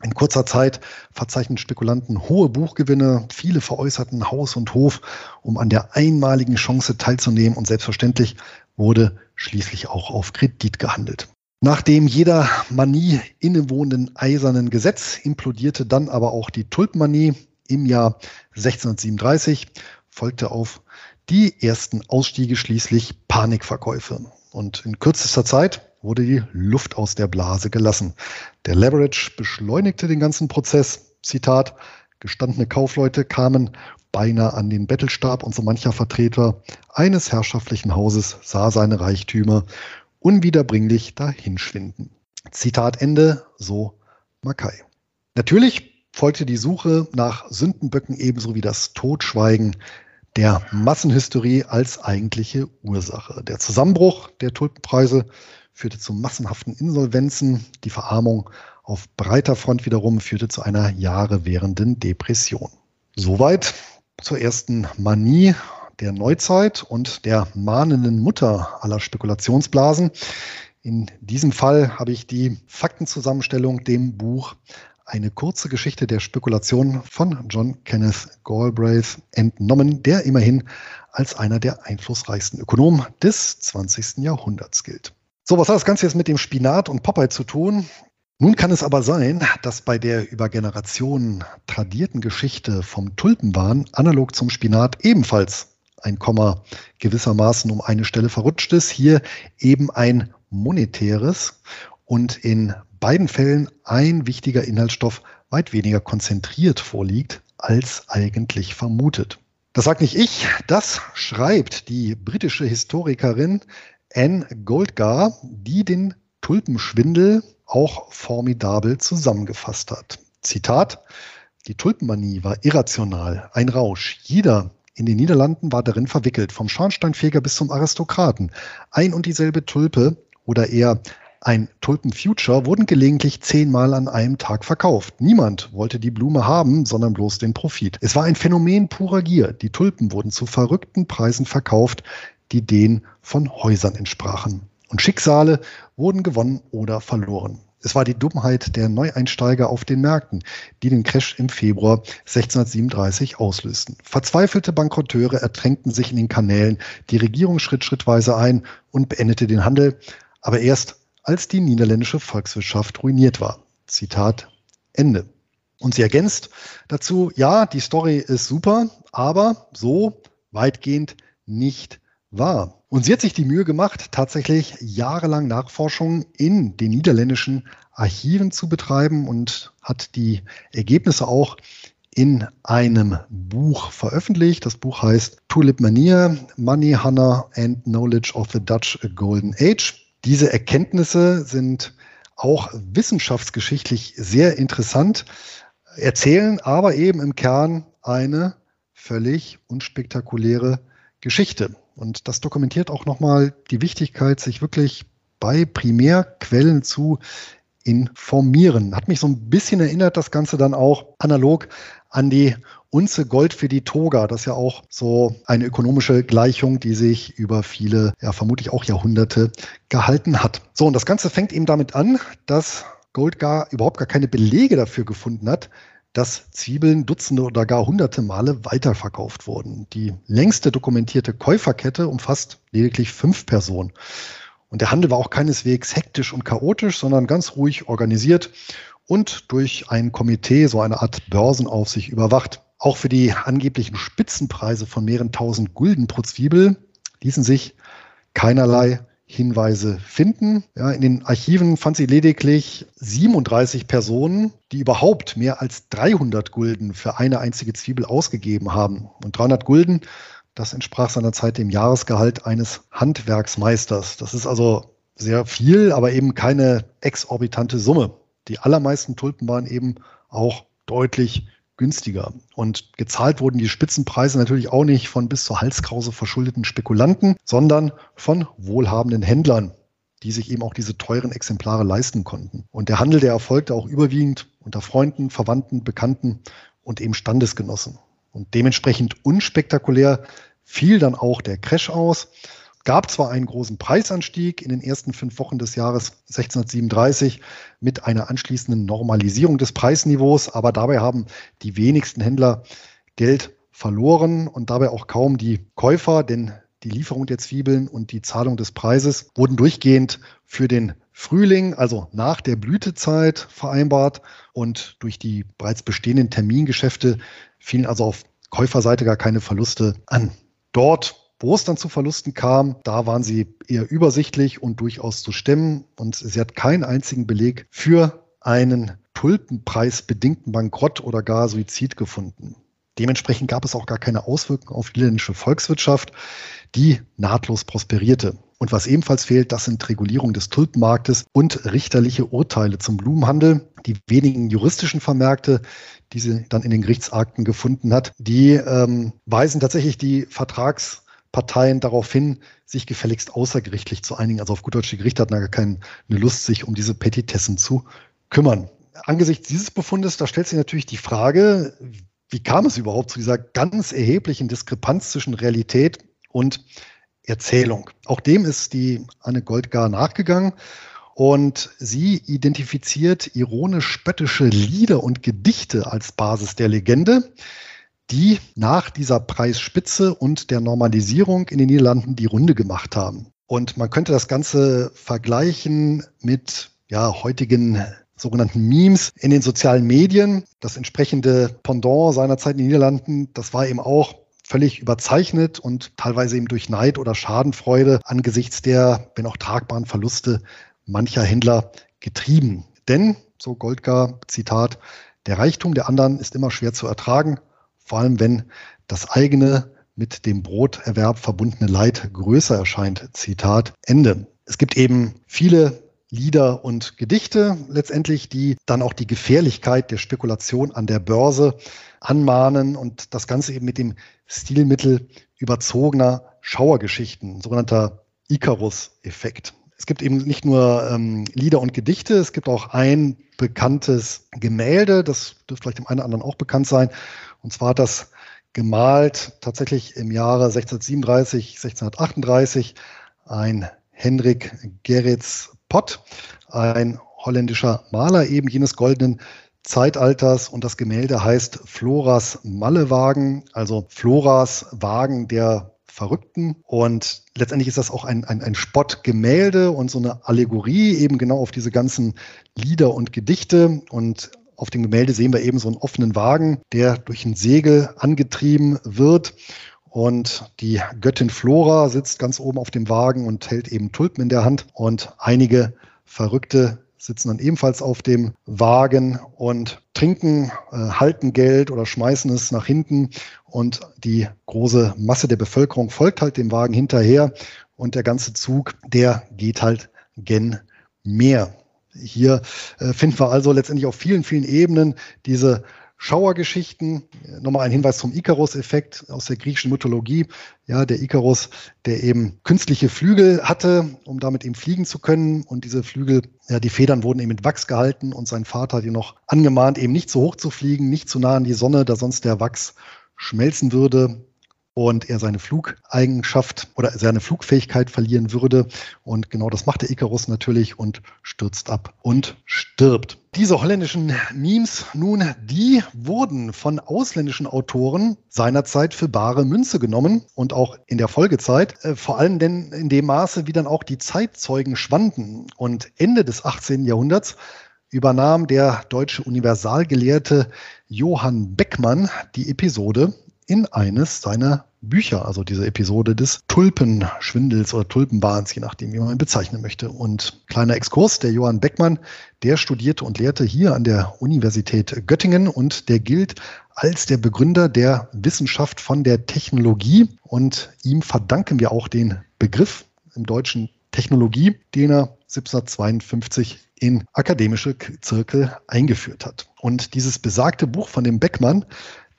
In kurzer Zeit verzeichneten Spekulanten hohe Buchgewinne. Viele veräußerten Haus und Hof, um an der einmaligen Chance teilzunehmen. Und selbstverständlich wurde schließlich auch auf Kredit gehandelt. Nach dem jeder Manie innewohnenden eisernen Gesetz implodierte dann aber auch die Tulpenmanie im Jahr 1637, folgte auf die ersten Ausstiege schließlich Panikverkäufe. Und in kürzester Zeit wurde die Luft aus der Blase gelassen. Der Leverage beschleunigte den ganzen Prozess. Zitat, gestandene Kaufleute kamen beinahe an den Bettelstab und so mancher Vertreter eines herrschaftlichen Hauses sah seine Reichtümer unwiederbringlich dahinschwinden. Zitat Ende, so Mackay. Natürlich folgte die Suche nach Sündenböcken ebenso wie das Totschweigen der Massenhysterie als eigentliche Ursache. Der Zusammenbruch der Tulpenpreise führte zu massenhaften Insolvenzen. Die Verarmung auf breiter Front wiederum führte zu einer Jahre währenden Depression. Soweit zur ersten Manie der Neuzeit und der mahnenden Mutter aller Spekulationsblasen. In diesem Fall habe ich die Faktenzusammenstellung dem Buch Eine kurze Geschichte der Spekulation von John Kenneth Galbraith entnommen, der immerhin als einer der einflussreichsten Ökonomen des 20. Jahrhunderts gilt. So, was hat das Ganze jetzt mit dem Spinat und Popeye zu tun? Nun kann es aber sein, dass bei der über Generationen tradierten Geschichte vom Tulpenwahn analog zum Spinat ebenfalls ein Komma gewissermaßen um eine Stelle verrutscht ist. Hier eben ein monetäres und in beiden Fällen ein wichtiger Inhaltsstoff weit weniger konzentriert vorliegt als eigentlich vermutet. Das sagt nicht ich, das schreibt die britische Historikerin Anne Goldgar, die den Tulpenschwindel auch formidabel zusammengefasst hat. Zitat, die Tulpenmanie war irrational, ein Rausch. Jeder in den Niederlanden war darin verwickelt, vom Schornsteinfeger bis zum Aristokraten. Ein und dieselbe Tulpe oder eher ein Tulpenfuture wurden gelegentlich zehnmal an einem Tag verkauft. Niemand wollte die Blume haben, sondern bloß den Profit. Es war ein Phänomen purer Gier. Die Tulpen wurden zu verrückten Preisen verkauft, die denen von Häusern entsprachen. Und Schicksale wurden gewonnen oder verloren. Es war die Dummheit der Neueinsteiger auf den Märkten, die den Crash im Februar 1637 auslösten. Verzweifelte Bankrotteure ertränkten sich in den Kanälen, die Regierung schritt schrittweise ein und beendete den Handel, aber erst als die niederländische Volkswirtschaft ruiniert war. Zitat Ende. Und sie ergänzt dazu, ja, die Story ist super, aber so weitgehend nicht wahr. Und sie hat sich die Mühe gemacht, tatsächlich jahrelang Nachforschungen in den niederländischen Archiven zu betreiben und hat die Ergebnisse auch in einem Buch veröffentlicht. Das Buch heißt Tulip Mania, Money, Hannah and Knowledge of the Dutch Golden Age. Diese Erkenntnisse sind auch wissenschaftsgeschichtlich sehr interessant, erzählen aber eben im Kern eine völlig unspektakuläre Geschichte. Und das dokumentiert auch nochmal die Wichtigkeit, sich wirklich bei Primärquellen zu informieren. Hat mich so ein bisschen erinnert, das Ganze dann auch analog an die Unze Gold für die Toga. Das ist ja auch so eine ökonomische Gleichung, die sich über viele, ja vermutlich auch Jahrhunderte gehalten hat. So, und das Ganze fängt eben damit an, dass Gold gar überhaupt gar keine Belege dafür gefunden hat, dass Zwiebeln Dutzende oder gar hunderte Male weiterverkauft wurden. Die längste dokumentierte Käuferkette umfasst lediglich fünf Personen. Und der Handel war auch keineswegs hektisch und chaotisch, sondern ganz ruhig organisiert und durch ein Komitee, so eine Art Börsenaufsicht überwacht. Auch für die angeblichen Spitzenpreise von mehreren tausend Gulden pro Zwiebel ließen sich keinerlei Hinweise finden. Ja, in den Archiven fand sie lediglich 37 Personen, die überhaupt mehr als 300 Gulden für eine einzige Zwiebel ausgegeben haben. Und 300 Gulden, das entsprach seinerzeit dem Jahresgehalt eines Handwerksmeisters. Das ist also sehr viel, aber eben keine exorbitante Summe. Die allermeisten Tulpen waren eben auch deutlich günstiger. Und gezahlt wurden die Spitzenpreise natürlich auch nicht von bis zur Halskrause verschuldeten Spekulanten, sondern von wohlhabenden Händlern, die sich eben auch diese teuren Exemplare leisten konnten. Und der Handel, der erfolgte auch überwiegend unter Freunden, Verwandten, Bekannten und eben Standesgenossen. Und dementsprechend unspektakulär fiel dann auch der Crash aus. Gab zwar einen großen Preisanstieg in den ersten fünf Wochen des Jahres 1637 mit einer anschließenden Normalisierung des Preisniveaus, aber dabei haben die wenigsten Händler Geld verloren und dabei auch kaum die Käufer, denn die Lieferung der Zwiebeln und die Zahlung des Preises wurden durchgehend für den Frühling, also nach der Blütezeit vereinbart und durch die bereits bestehenden Termingeschäfte fielen also auf Käuferseite gar keine Verluste an. Dort wo es dann zu Verlusten kam, da waren sie eher übersichtlich und durchaus zu stemmen. Und sie hat keinen einzigen Beleg für einen tulpenpreisbedingten Bankrott oder gar Suizid gefunden. Dementsprechend gab es auch gar keine Auswirkungen auf die niederländische Volkswirtschaft, die nahtlos prosperierte. Und was ebenfalls fehlt, das sind Regulierung des Tulpenmarktes und richterliche Urteile zum Blumenhandel. Die wenigen juristischen Vermerkte, die sie dann in den Gerichtsakten gefunden hat, die ähm, weisen tatsächlich die Vertragsparteien darauf hin, sich gefälligst außergerichtlich zu einigen. Also auf gut Deutsch, die Gerichte hatten gar keine Lust, sich um diese Petitessen zu kümmern. Angesichts dieses Befundes, da stellt sich natürlich die Frage, wie kam es überhaupt zu dieser ganz erheblichen Diskrepanz zwischen Realität und Erzählung? Auch dem ist die Anne Goldgar nachgegangen und sie identifiziert ironisch-spöttische Lieder und Gedichte als Basis der Legende, die nach dieser Preisspitze und der Normalisierung in den Niederlanden die Runde gemacht haben. Und man könnte das Ganze vergleichen mit ja, heutigen sogenannten Memes in den sozialen Medien. Das entsprechende Pendant seinerzeit in den Niederlanden, das war eben auch völlig überzeichnet und teilweise eben durch Neid oder Schadenfreude angesichts der, wenn auch tragbaren Verluste mancher Händler getrieben. Denn, so Goldgar, Zitat, der Reichtum der anderen ist immer schwer zu ertragen, vor allem wenn das eigene mit dem Broterwerb verbundene Leid größer erscheint. Zitat Ende. Es gibt eben viele Lieder und Gedichte letztendlich, die dann auch die Gefährlichkeit der Spekulation an der Börse anmahnen und das Ganze eben mit dem Stilmittel überzogener Schauergeschichten, sogenannter Icarus-Effekt. Es gibt eben nicht nur ähm, Lieder und Gedichte, es gibt auch ein bekanntes Gemälde, das dürfte vielleicht dem einen oder anderen auch bekannt sein, und zwar das gemalt tatsächlich im Jahre 1637, 1638 ein Henrik Gerritz Pott, ein holländischer Maler eben jenes goldenen Zeitalters und das Gemälde heißt Floras Mallewagen, also Floras Wagen der Verrückten. Und letztendlich ist das auch ein, ein, ein Spottgemälde und so eine Allegorie eben genau auf diese ganzen Lieder und Gedichte. Und auf dem Gemälde sehen wir eben so einen offenen Wagen, der durch ein Segel angetrieben wird. Und die Göttin Flora sitzt ganz oben auf dem Wagen und hält eben Tulpen in der Hand. Und einige Verrückte sitzen dann ebenfalls auf dem Wagen und trinken, äh, halten Geld oder schmeißen es nach hinten. Und die große Masse der Bevölkerung folgt halt dem Wagen hinterher. Und der ganze Zug, der geht halt gen Meer. Hier äh, finden wir also letztendlich auf vielen, vielen Ebenen diese Schauergeschichten. Nochmal ein Hinweis zum Icarus-Effekt aus der griechischen Mythologie. Ja, der Icarus, der eben künstliche Flügel hatte, um damit eben fliegen zu können. Und diese Flügel, ja, die Federn wurden eben mit Wachs gehalten und sein Vater hat ihn noch angemahnt, eben nicht zu hoch zu fliegen, nicht zu nah an die Sonne, da sonst der Wachs schmelzen würde und er seine Flugeigenschaft oder seine Flugfähigkeit verlieren würde. Und genau das macht der Icarus natürlich und stürzt ab und stirbt. Diese holländischen Memes nun, die wurden von ausländischen Autoren seinerzeit für bare Münze genommen und auch in der Folgezeit, äh, vor allem denn in dem Maße, wie dann auch die Zeitzeugen schwanden. Und Ende des 18. Jahrhunderts übernahm der deutsche Universalgelehrte Johann Beckmann die Episode in eines seiner Bücher, also diese Episode des Tulpenschwindels oder Tulpenbahns, je nachdem, wie man ihn bezeichnen möchte. Und kleiner Exkurs, der Johann Beckmann, der studierte und lehrte hier an der Universität Göttingen und der gilt als der Begründer der Wissenschaft von der Technologie. Und ihm verdanken wir auch den Begriff im Deutschen Technologie, den er 1752 in akademische Zirkel eingeführt hat. Und dieses besagte Buch von dem Beckmann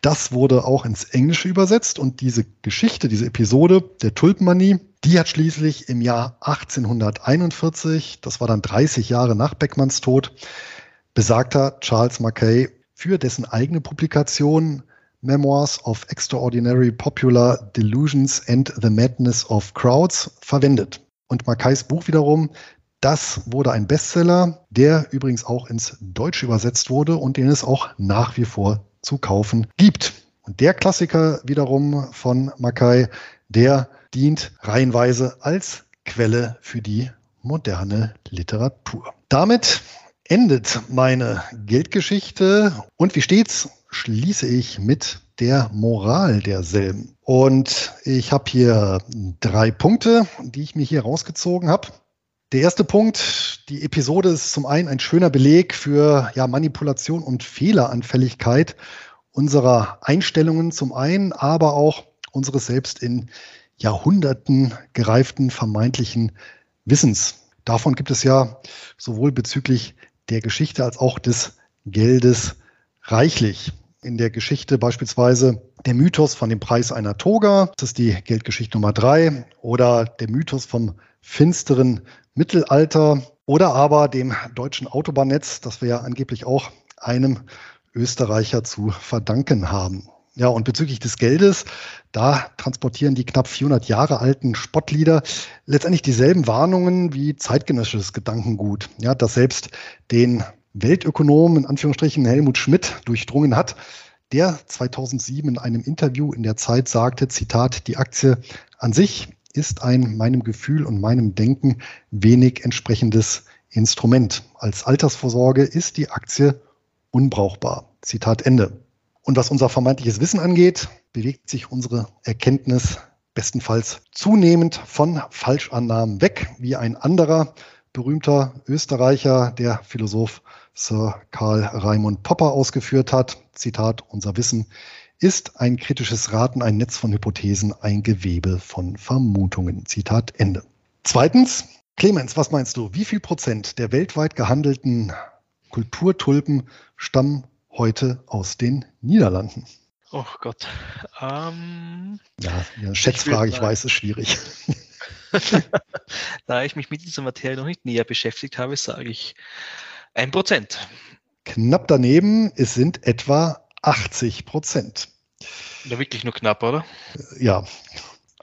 das wurde auch ins Englische übersetzt und diese Geschichte, diese Episode der Tulpenmanie, die hat schließlich im Jahr 1841, das war dann 30 Jahre nach Beckmanns Tod, besagter Charles Mackay für dessen eigene Publikation Memoirs of Extraordinary Popular Delusions and the Madness of Crowds verwendet. Und Mackays Buch wiederum, das wurde ein Bestseller, der übrigens auch ins Deutsche übersetzt wurde und den es auch nach wie vor zu kaufen gibt. Und der Klassiker wiederum von Mackay, der dient reihenweise als Quelle für die moderne Literatur. Damit endet meine Geldgeschichte und wie stets schließe ich mit der Moral derselben. Und ich habe hier drei Punkte, die ich mir hier rausgezogen habe. Der erste Punkt, die Episode ist zum einen ein schöner Beleg für ja, Manipulation und Fehleranfälligkeit unserer Einstellungen zum einen, aber auch unseres Selbst in Jahrhunderten gereiften vermeintlichen Wissens. Davon gibt es ja sowohl bezüglich der Geschichte als auch des Geldes reichlich. In der Geschichte beispielsweise der Mythos von dem Preis einer Toga, das ist die Geldgeschichte Nummer drei, oder der Mythos vom finsteren Mittelalter oder aber dem deutschen Autobahnnetz, das wir ja angeblich auch einem Österreicher zu verdanken haben. Ja, und bezüglich des Geldes, da transportieren die knapp 400 Jahre alten Spottlieder letztendlich dieselben Warnungen wie zeitgenössisches Gedankengut. Ja, das selbst den Weltökonom in Anführungsstrichen Helmut Schmidt durchdrungen hat, der 2007 in einem Interview in der Zeit sagte, Zitat, die Aktie an sich ist ein meinem Gefühl und meinem Denken wenig entsprechendes Instrument. Als Altersvorsorge ist die Aktie unbrauchbar. Zitat Ende. Und was unser vermeintliches Wissen angeht, bewegt sich unsere Erkenntnis bestenfalls zunehmend von Falschannahmen weg, wie ein anderer berühmter Österreicher, der Philosoph Sir Karl Raimund Popper ausgeführt hat. Zitat, unser Wissen ist ein kritisches Raten, ein Netz von Hypothesen, ein Gewebe von Vermutungen. Zitat Ende. Zweitens, Clemens, was meinst du? Wie viel Prozent der weltweit gehandelten Kulturtulpen stammen heute aus den Niederlanden? Oh Gott. Ähm, ja, eine Schätzfrage, ich, ich weiß, ist schwierig. [LAUGHS] da ich mich mit dieser Materie noch nicht näher beschäftigt habe, sage ich ein Prozent. Knapp daneben, es sind etwa 80 Prozent. Ja, wirklich nur knapp, oder? Ja,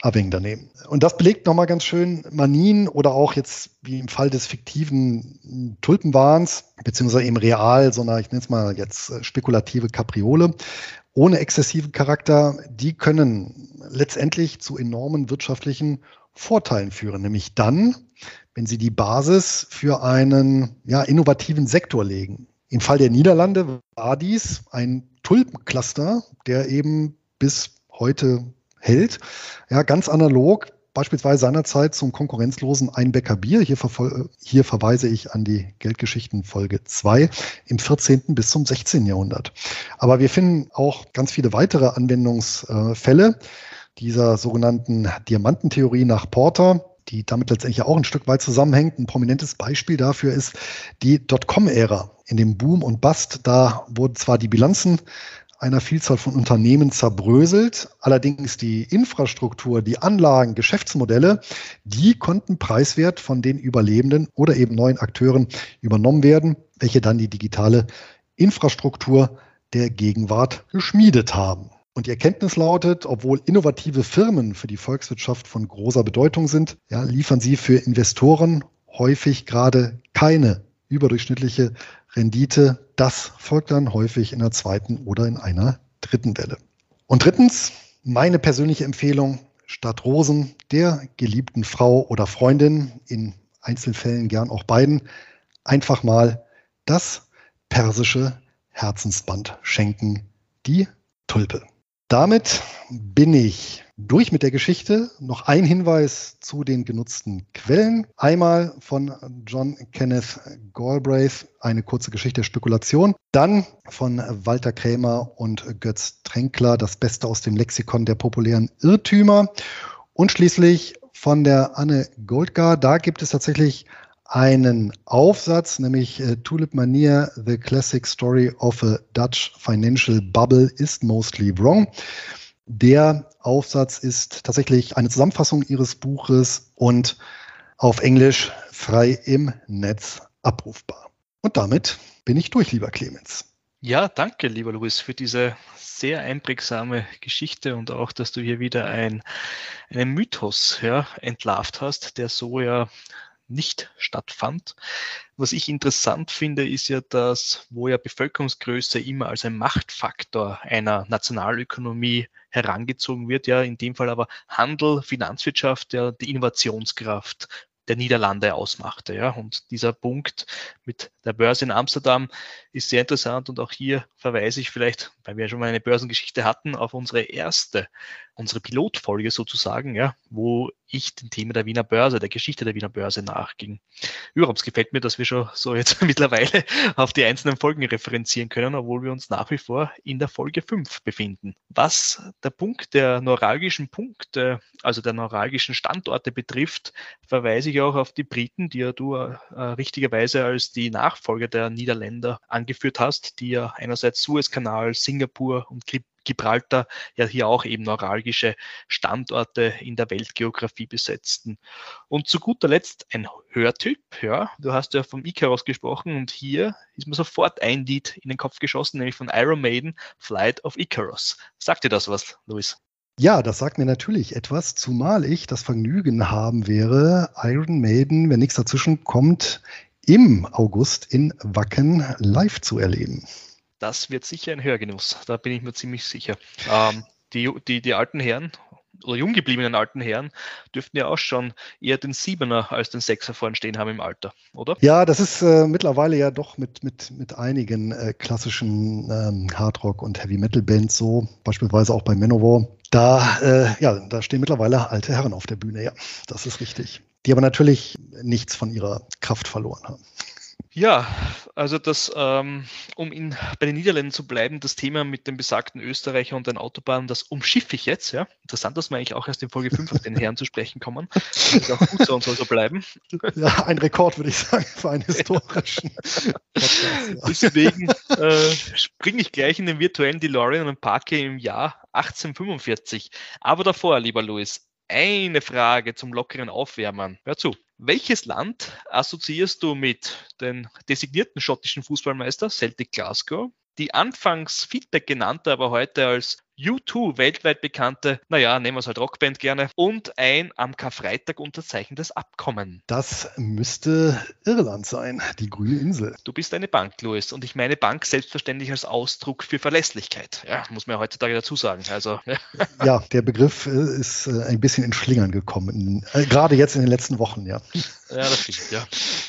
abhängig daneben. Und das belegt nochmal ganz schön Manien oder auch jetzt wie im Fall des fiktiven Tulpenwahns, beziehungsweise eben real, sondern ich nenne es mal jetzt äh, spekulative Kapriole, ohne exzessiven Charakter, die können letztendlich zu enormen wirtschaftlichen Vorteilen führen, nämlich dann, wenn sie die Basis für einen ja, innovativen Sektor legen. Im Fall der Niederlande war dies ein Tulpencluster, der eben bis heute hält. Ja, ganz analog beispielsweise seinerzeit zum konkurrenzlosen Einbecker Bier. Hier, hier, verweise ich an die Geldgeschichten Folge 2 im 14. bis zum 16. Jahrhundert. Aber wir finden auch ganz viele weitere Anwendungsfälle dieser sogenannten Diamantentheorie nach Porter die damit letztendlich auch ein Stück weit zusammenhängt. Ein prominentes Beispiel dafür ist die Dotcom-Ära. In dem Boom und Bust, da wurden zwar die Bilanzen einer Vielzahl von Unternehmen zerbröselt. Allerdings die Infrastruktur, die Anlagen, Geschäftsmodelle, die konnten preiswert von den Überlebenden oder eben neuen Akteuren übernommen werden, welche dann die digitale Infrastruktur der Gegenwart geschmiedet haben. Und die Erkenntnis lautet, obwohl innovative Firmen für die Volkswirtschaft von großer Bedeutung sind, ja, liefern sie für Investoren häufig gerade keine überdurchschnittliche Rendite. Das folgt dann häufig in der zweiten oder in einer dritten Welle. Und drittens, meine persönliche Empfehlung, statt Rosen der geliebten Frau oder Freundin, in Einzelfällen gern auch beiden, einfach mal das persische Herzensband schenken, die Tulpe. Damit bin ich durch mit der Geschichte. Noch ein Hinweis zu den genutzten Quellen. Einmal von John Kenneth Galbraith, eine kurze Geschichte der Spekulation. Dann von Walter Krämer und Götz Tränkler, das Beste aus dem Lexikon der populären Irrtümer. Und schließlich von der Anne Goldgar. Da gibt es tatsächlich einen Aufsatz, nämlich äh, Tulip Mania, The Classic Story of a Dutch Financial Bubble is Mostly Wrong. Der Aufsatz ist tatsächlich eine Zusammenfassung ihres Buches und auf Englisch frei im Netz abrufbar. Und damit bin ich durch, lieber Clemens. Ja, danke, lieber Luis, für diese sehr einprägsame Geschichte und auch, dass du hier wieder ein, einen Mythos ja, entlarvt hast, der so ja nicht stattfand. Was ich interessant finde, ist ja, dass wo ja Bevölkerungsgröße immer als ein Machtfaktor einer Nationalökonomie herangezogen wird, ja in dem Fall aber Handel, Finanzwirtschaft, ja die Innovationskraft der Niederlande ausmachte. Ja. Und dieser Punkt mit der Börse in Amsterdam ist sehr interessant und auch hier verweise ich vielleicht, weil wir schon mal eine Börsengeschichte hatten, auf unsere erste, unsere Pilotfolge sozusagen, ja, wo ich dem Thema der Wiener Börse, der Geschichte der Wiener Börse nachging. Überhaupt gefällt mir, dass wir schon so jetzt [LAUGHS] mittlerweile auf die einzelnen Folgen referenzieren können, obwohl wir uns nach wie vor in der Folge 5 befinden. Was der Punkt der neuralgischen Punkte, also der neuralgischen Standorte betrifft, verweise ich auch auf die Briten, die ja du äh, richtigerweise als die Nachfolger der Niederländer angeführt hast, die ja einerseits Suezkanal, Singapur und Gibraltar ja hier auch eben neuralgische Standorte in der Weltgeografie besetzten. Und zu guter Letzt ein Hörtyp, ja, du hast ja vom Icarus gesprochen und hier ist mir sofort ein Lied in den Kopf geschossen, nämlich von Iron Maiden, Flight of Icarus. Sagt dir das was, Luis? Ja, das sagt mir natürlich etwas, zumal ich das Vergnügen haben wäre, Iron Maiden, wenn nichts dazwischen kommt, im August in Wacken live zu erleben. Das wird sicher ein Hörgenuss, da bin ich mir ziemlich sicher. Ähm, die, die, die alten Herren oder jung gebliebenen alten Herren dürften ja auch schon eher den Siebener als den Sechser vorn stehen haben im Alter, oder? Ja, das ist äh, mittlerweile ja doch mit, mit, mit einigen äh, klassischen ähm, Hardrock- und Heavy-Metal-Bands so, beispielsweise auch bei Manowar. Da, äh, ja, da stehen mittlerweile alte Herren auf der Bühne, ja, das ist richtig. Die aber natürlich nichts von ihrer Kraft verloren haben. Ja, also das, ähm, um in, bei den Niederländern zu bleiben, das Thema mit dem besagten Österreicher und den Autobahnen, das umschiffe ich jetzt. Ja. Interessant, dass wir eigentlich auch erst in Folge 5 auf den Herren zu sprechen kommen. Das ist auch gut so und soll so bleiben. Ja, ein Rekord, würde ich sagen, für einen historischen Podcast. Ja. Deswegen äh, springe ich gleich in den virtuellen DeLorean und parke im Jahr 1845. Aber davor, lieber Louis, eine Frage zum lockeren Aufwärmen. Hör zu. Welches Land assoziierst du mit den designierten schottischen Fußballmeister Celtic Glasgow, die anfangs Feedback genannte, aber heute als U2 weltweit bekannte, naja, nehmen wir es halt Rockband gerne, und ein am Karfreitag unterzeichnetes Abkommen. Das müsste Irland sein, die grüne Insel. Du bist eine Bank, Louis, und ich meine Bank selbstverständlich als Ausdruck für Verlässlichkeit. Ja, muss man ja heutzutage dazu sagen. Also, ja. [LAUGHS] ja der Begriff äh, ist äh, ein bisschen in Schlingern gekommen, äh, gerade jetzt in den letzten Wochen, ja. Ja, das stimmt, ja.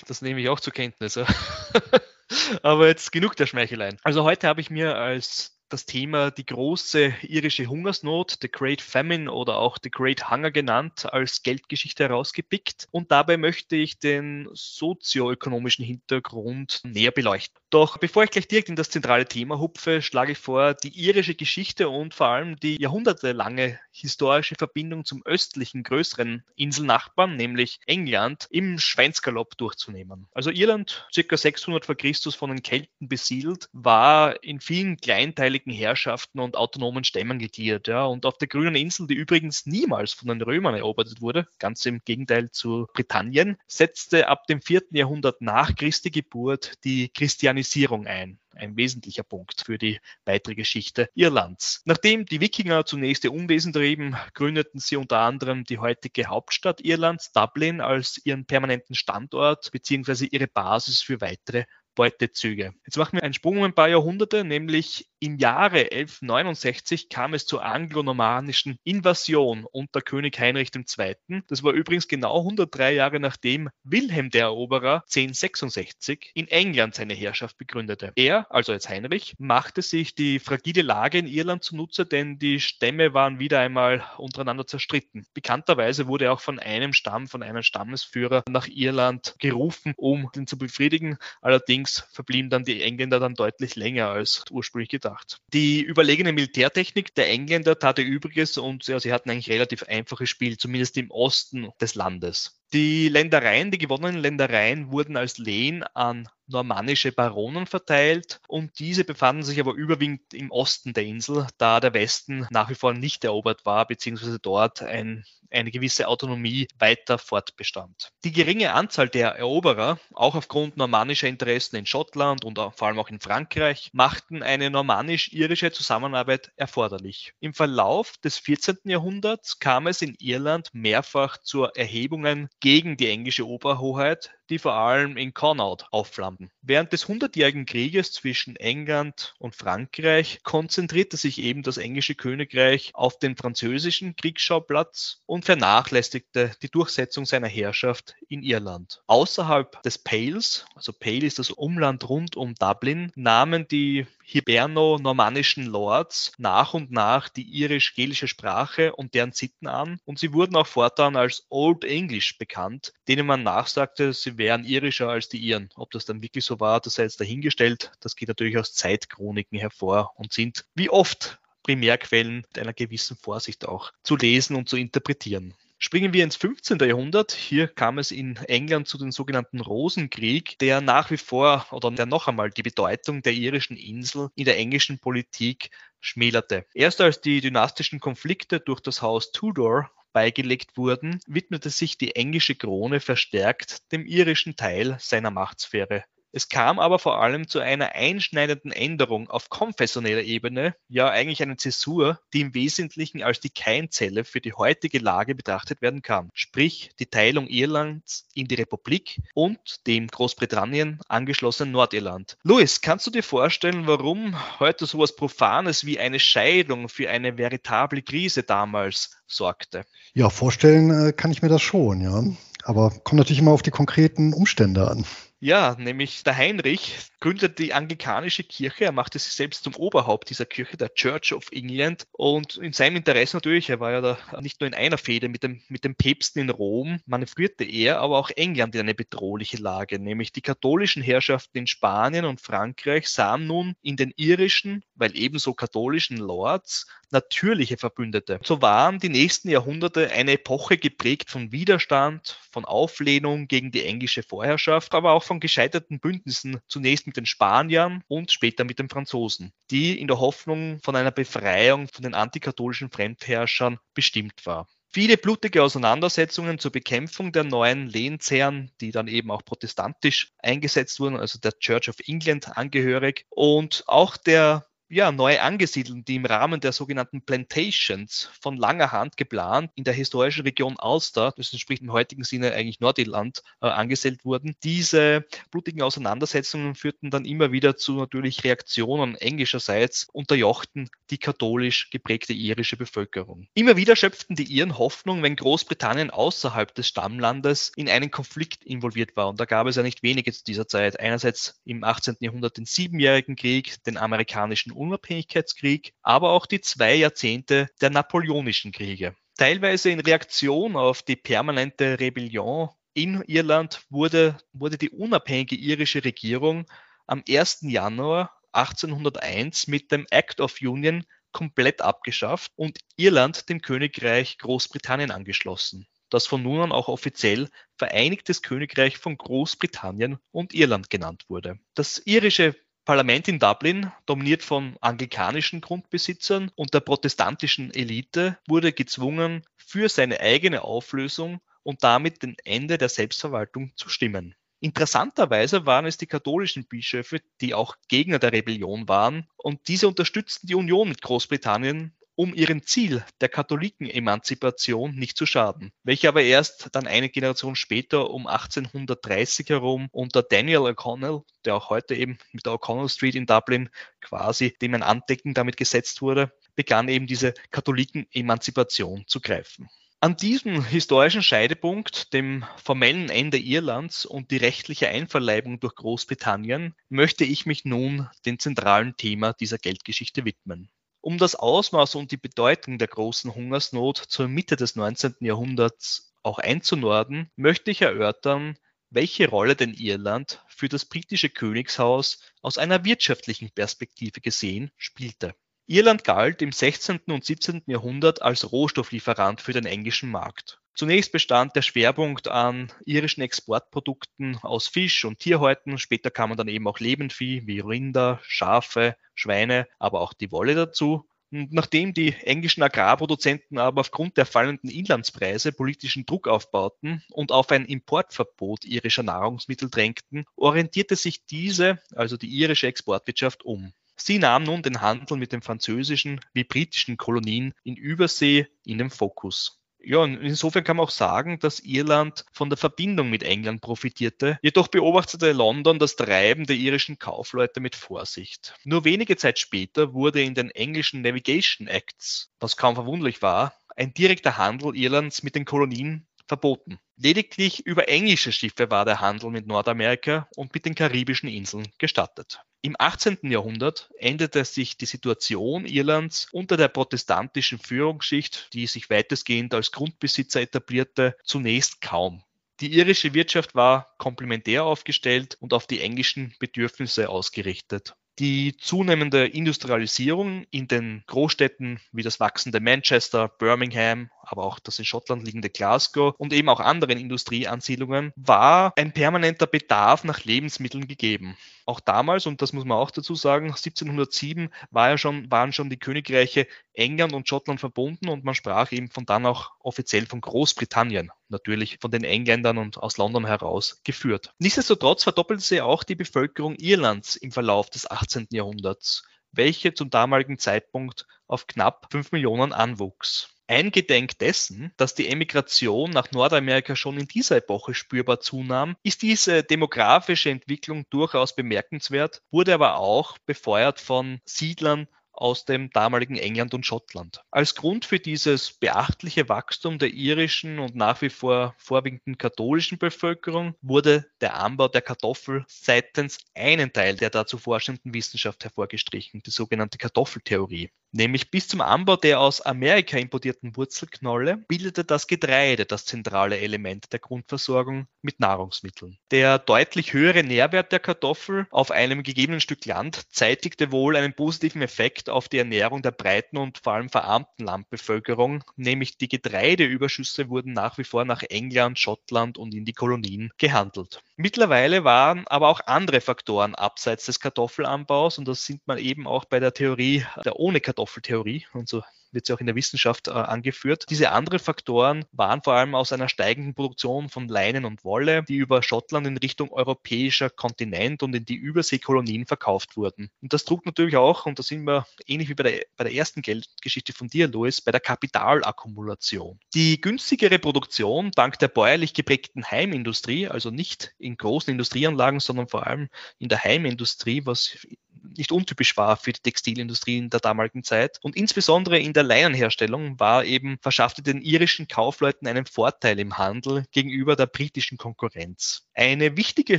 Das nehme ich auch zur Kenntnis. [LAUGHS] [LAUGHS] Aber jetzt genug der Schmeicheleien. Also heute habe ich mir als das Thema die große irische Hungersnot, The Great Famine oder auch The Great Hunger genannt, als Geldgeschichte herausgepickt. Und dabei möchte ich den sozioökonomischen Hintergrund näher beleuchten. Doch bevor ich gleich direkt in das zentrale Thema hupfe, schlage ich vor, die irische Geschichte und vor allem die jahrhundertelange historische Verbindung zum östlichen größeren Inselnachbarn, nämlich England, im Schweinsgalopp durchzunehmen. Also Irland, circa 600 vor Christus von den Kelten besiedelt, war in vielen kleinteiligen Herrschaften und autonomen Stämmen gegliedert. Ja. Und auf der grünen Insel, die übrigens niemals von den Römern erobert wurde, ganz im Gegenteil zu Britannien, setzte ab dem 4. Jahrhundert nach Christi Geburt die Christianisierung ein ein wesentlicher Punkt für die weitere Geschichte Irlands. Nachdem die Wikinger zunächst ihr Unwesen trieben, gründeten sie unter anderem die heutige Hauptstadt Irlands, Dublin, als ihren permanenten Standort bzw. ihre Basis für weitere Beutezüge. Jetzt machen wir einen Sprung um ein paar Jahrhunderte, nämlich im Jahre 1169 kam es zur anglonormanischen Invasion unter König Heinrich II. Das war übrigens genau 103 Jahre nachdem Wilhelm der Eroberer 1066 in England seine Herrschaft begründete. Er, also jetzt Heinrich, machte sich die fragile Lage in Irland zunutze, denn die Stämme waren wieder einmal untereinander zerstritten. Bekannterweise wurde auch von einem Stamm, von einem Stammesführer nach Irland gerufen, um den zu befriedigen. Allerdings verblieben dann die Engländer dann deutlich länger als ursprünglich gedacht gedacht. Die überlegene Militärtechnik der Engländer tat ihr Übriges und ja, sie hatten eigentlich relativ einfaches Spiel, zumindest im Osten des Landes. Die Ländereien, die gewonnenen Ländereien wurden als Lehen an normannische Baronen verteilt und diese befanden sich aber überwiegend im Osten der Insel, da der Westen nach wie vor nicht erobert war, beziehungsweise dort ein, eine gewisse Autonomie weiter fortbestand. Die geringe Anzahl der Eroberer, auch aufgrund normannischer Interessen in Schottland und vor allem auch in Frankreich, machten eine normannisch-irische Zusammenarbeit erforderlich. Im Verlauf des 14. Jahrhunderts kam es in Irland mehrfach zu Erhebungen gegen die englische Oberhoheit, die vor allem in Connaught aufflammten. Während des Hundertjährigen Krieges zwischen England und Frankreich konzentrierte sich eben das englische Königreich auf den französischen Kriegsschauplatz und vernachlässigte die Durchsetzung seiner Herrschaft in Irland. Außerhalb des Pales, also Pale ist das Umland rund um Dublin, nahmen die hiberno-normannischen Lords nach und nach die irisch-gelische Sprache und deren Sitten an und sie wurden auch fortan als Old English bekannt, denen man nachsagte, sie wären irischer als die Iren. Ob das dann wirklich so war, das sei jetzt dahingestellt. Das geht natürlich aus Zeitchroniken hervor und sind wie oft Primärquellen mit einer gewissen Vorsicht auch zu lesen und zu interpretieren. Springen wir ins 15. Jahrhundert. Hier kam es in England zu dem sogenannten Rosenkrieg, der nach wie vor oder der noch einmal die Bedeutung der irischen Insel in der englischen Politik schmälerte. Erst als die dynastischen Konflikte durch das Haus Tudor beigelegt wurden, widmete sich die englische Krone verstärkt dem irischen Teil seiner Machtsphäre. Es kam aber vor allem zu einer einschneidenden Änderung auf konfessioneller Ebene, ja eigentlich eine Zäsur, die im Wesentlichen als die Keimzelle für die heutige Lage betrachtet werden kann, sprich die Teilung Irlands in die Republik und dem Großbritannien angeschlossenen Nordirland. Louis, kannst du dir vorstellen, warum heute sowas Profanes wie eine Scheidung für eine veritable Krise damals sorgte? Ja, vorstellen äh, kann ich mir das schon, ja. Aber kommt natürlich immer auf die konkreten Umstände an. Ja, nämlich der Heinrich gründete die anglikanische Kirche. Er machte sich selbst zum Oberhaupt dieser Kirche, der Church of England. Und in seinem Interesse natürlich, er war ja da nicht nur in einer Fehde mit dem, mit dem Päpsten in Rom, manövrierte er aber auch England in eine bedrohliche Lage. Nämlich die katholischen Herrschaften in Spanien und Frankreich sahen nun in den irischen, weil ebenso katholischen Lords natürliche Verbündete. So waren die nächsten Jahrhunderte eine Epoche geprägt von Widerstand, von Auflehnung gegen die englische Vorherrschaft, aber auch von gescheiterten Bündnissen, zunächst mit den Spaniern und später mit den Franzosen, die in der Hoffnung von einer Befreiung von den antikatholischen Fremdherrschern bestimmt war. Viele blutige Auseinandersetzungen zur Bekämpfung der neuen Lehnsherren, die dann eben auch protestantisch eingesetzt wurden, also der Church of England angehörig. Und auch der ja, neu angesiedelten, die im Rahmen der sogenannten Plantations von langer Hand geplant in der historischen Region Ulster, das entspricht im heutigen Sinne eigentlich Nordirland, äh, angesiedelt wurden. Diese blutigen Auseinandersetzungen führten dann immer wieder zu natürlich Reaktionen englischerseits, unterjochten die katholisch geprägte irische Bevölkerung. Immer wieder schöpften die Iren Hoffnung, wenn Großbritannien außerhalb des Stammlandes in einen Konflikt involviert war. Und da gab es ja nicht wenige zu dieser Zeit. Einerseits im 18. Jahrhundert den Siebenjährigen Krieg, den amerikanischen Unabhängigkeitskrieg, aber auch die zwei Jahrzehnte der Napoleonischen Kriege. Teilweise in Reaktion auf die permanente Rebellion in Irland wurde, wurde die unabhängige irische Regierung am 1. Januar 1801 mit dem Act of Union komplett abgeschafft und Irland dem Königreich Großbritannien angeschlossen, das von nun an auch offiziell Vereinigtes Königreich von Großbritannien und Irland genannt wurde. Das irische Parlament in Dublin, dominiert von anglikanischen Grundbesitzern und der protestantischen Elite, wurde gezwungen, für seine eigene Auflösung und damit dem Ende der Selbstverwaltung zu stimmen. Interessanterweise waren es die katholischen Bischöfe, die auch Gegner der Rebellion waren, und diese unterstützten die Union mit Großbritannien um ihrem Ziel der Katholiken-Emanzipation nicht zu schaden, welche aber erst dann eine Generation später um 1830 herum unter Daniel O'Connell, der auch heute eben mit der O'Connell Street in Dublin quasi dem ein Andecken damit gesetzt wurde, begann eben diese Katholiken-Emanzipation zu greifen. An diesem historischen Scheidepunkt, dem formellen Ende Irlands und die rechtliche Einverleibung durch Großbritannien, möchte ich mich nun dem zentralen Thema dieser Geldgeschichte widmen. Um das Ausmaß und die Bedeutung der großen Hungersnot zur Mitte des 19. Jahrhunderts auch einzunorden, möchte ich erörtern, welche Rolle denn Irland für das britische Königshaus aus einer wirtschaftlichen Perspektive gesehen spielte. Irland galt im 16. und 17. Jahrhundert als Rohstofflieferant für den englischen Markt. Zunächst bestand der Schwerpunkt an irischen Exportprodukten aus Fisch und Tierhäuten. Später kamen dann eben auch Lebendvieh wie Rinder, Schafe, Schweine, aber auch die Wolle dazu. Und nachdem die englischen Agrarproduzenten aber aufgrund der fallenden Inlandspreise politischen Druck aufbauten und auf ein Importverbot irischer Nahrungsmittel drängten, orientierte sich diese, also die irische Exportwirtschaft, um. Sie nahm nun den Handel mit den französischen wie britischen Kolonien in Übersee in den Fokus. Ja, und insofern kann man auch sagen, dass Irland von der Verbindung mit England profitierte. Jedoch beobachtete London das Treiben der irischen Kaufleute mit Vorsicht. Nur wenige Zeit später wurde in den englischen Navigation Acts, was kaum verwunderlich war, ein direkter Handel Irlands mit den Kolonien verboten. Lediglich über englische Schiffe war der Handel mit Nordamerika und mit den karibischen Inseln gestattet. Im 18. Jahrhundert änderte sich die Situation Irlands unter der protestantischen Führungsschicht, die sich weitestgehend als Grundbesitzer etablierte, zunächst kaum. Die irische Wirtschaft war komplementär aufgestellt und auf die englischen Bedürfnisse ausgerichtet. Die zunehmende Industrialisierung in den Großstädten wie das wachsende Manchester, Birmingham, aber auch das in Schottland liegende Glasgow und eben auch anderen Industrieansiedlungen war ein permanenter Bedarf nach Lebensmitteln gegeben. Auch damals, und das muss man auch dazu sagen, 1707 war ja schon, waren schon die Königreiche England und Schottland verbunden und man sprach eben von dann auch offiziell von Großbritannien, natürlich von den Engländern und aus London heraus geführt. Nichtsdestotrotz verdoppelte sich auch die Bevölkerung Irlands im Verlauf des 18. Jahrhunderts, welche zum damaligen Zeitpunkt auf knapp 5 Millionen anwuchs. Eingedenk dessen, dass die Emigration nach Nordamerika schon in dieser Epoche spürbar zunahm, ist diese demografische Entwicklung durchaus bemerkenswert, wurde aber auch befeuert von Siedlern aus dem damaligen England und Schottland. Als Grund für dieses beachtliche Wachstum der irischen und nach wie vor vorwiegend katholischen Bevölkerung wurde der Anbau der Kartoffel seitens einen Teil der dazu forschenden Wissenschaft hervorgestrichen, die sogenannte Kartoffeltheorie. Nämlich bis zum Anbau der aus Amerika importierten Wurzelknolle bildete das Getreide das zentrale Element der Grundversorgung mit Nahrungsmitteln. Der deutlich höhere Nährwert der Kartoffel auf einem gegebenen Stück Land zeitigte wohl einen positiven Effekt auf die Ernährung der breiten und vor allem verarmten Landbevölkerung, nämlich die Getreideüberschüsse wurden nach wie vor nach England, Schottland und in die Kolonien gehandelt. Mittlerweile waren aber auch andere Faktoren abseits des Kartoffelanbaus und das sind man eben auch bei der Theorie der ohne Kartoffeltheorie und so wird sie auch in der Wissenschaft äh, angeführt. Diese anderen Faktoren waren vor allem aus einer steigenden Produktion von Leinen und Wolle, die über Schottland in Richtung europäischer Kontinent und in die Überseekolonien verkauft wurden. Und das trug natürlich auch, und da sind wir ähnlich wie bei der, bei der ersten Geldgeschichte von dir, Louis, bei der Kapitalakkumulation. Die günstigere Produktion dank der bäuerlich geprägten Heimindustrie, also nicht in großen Industrieanlagen, sondern vor allem in der Heimindustrie, was nicht untypisch war für die Textilindustrie in der damaligen Zeit. Und insbesondere in der Leinenherstellung war eben, verschaffte den irischen Kaufleuten einen Vorteil im Handel gegenüber der britischen Konkurrenz. Eine wichtige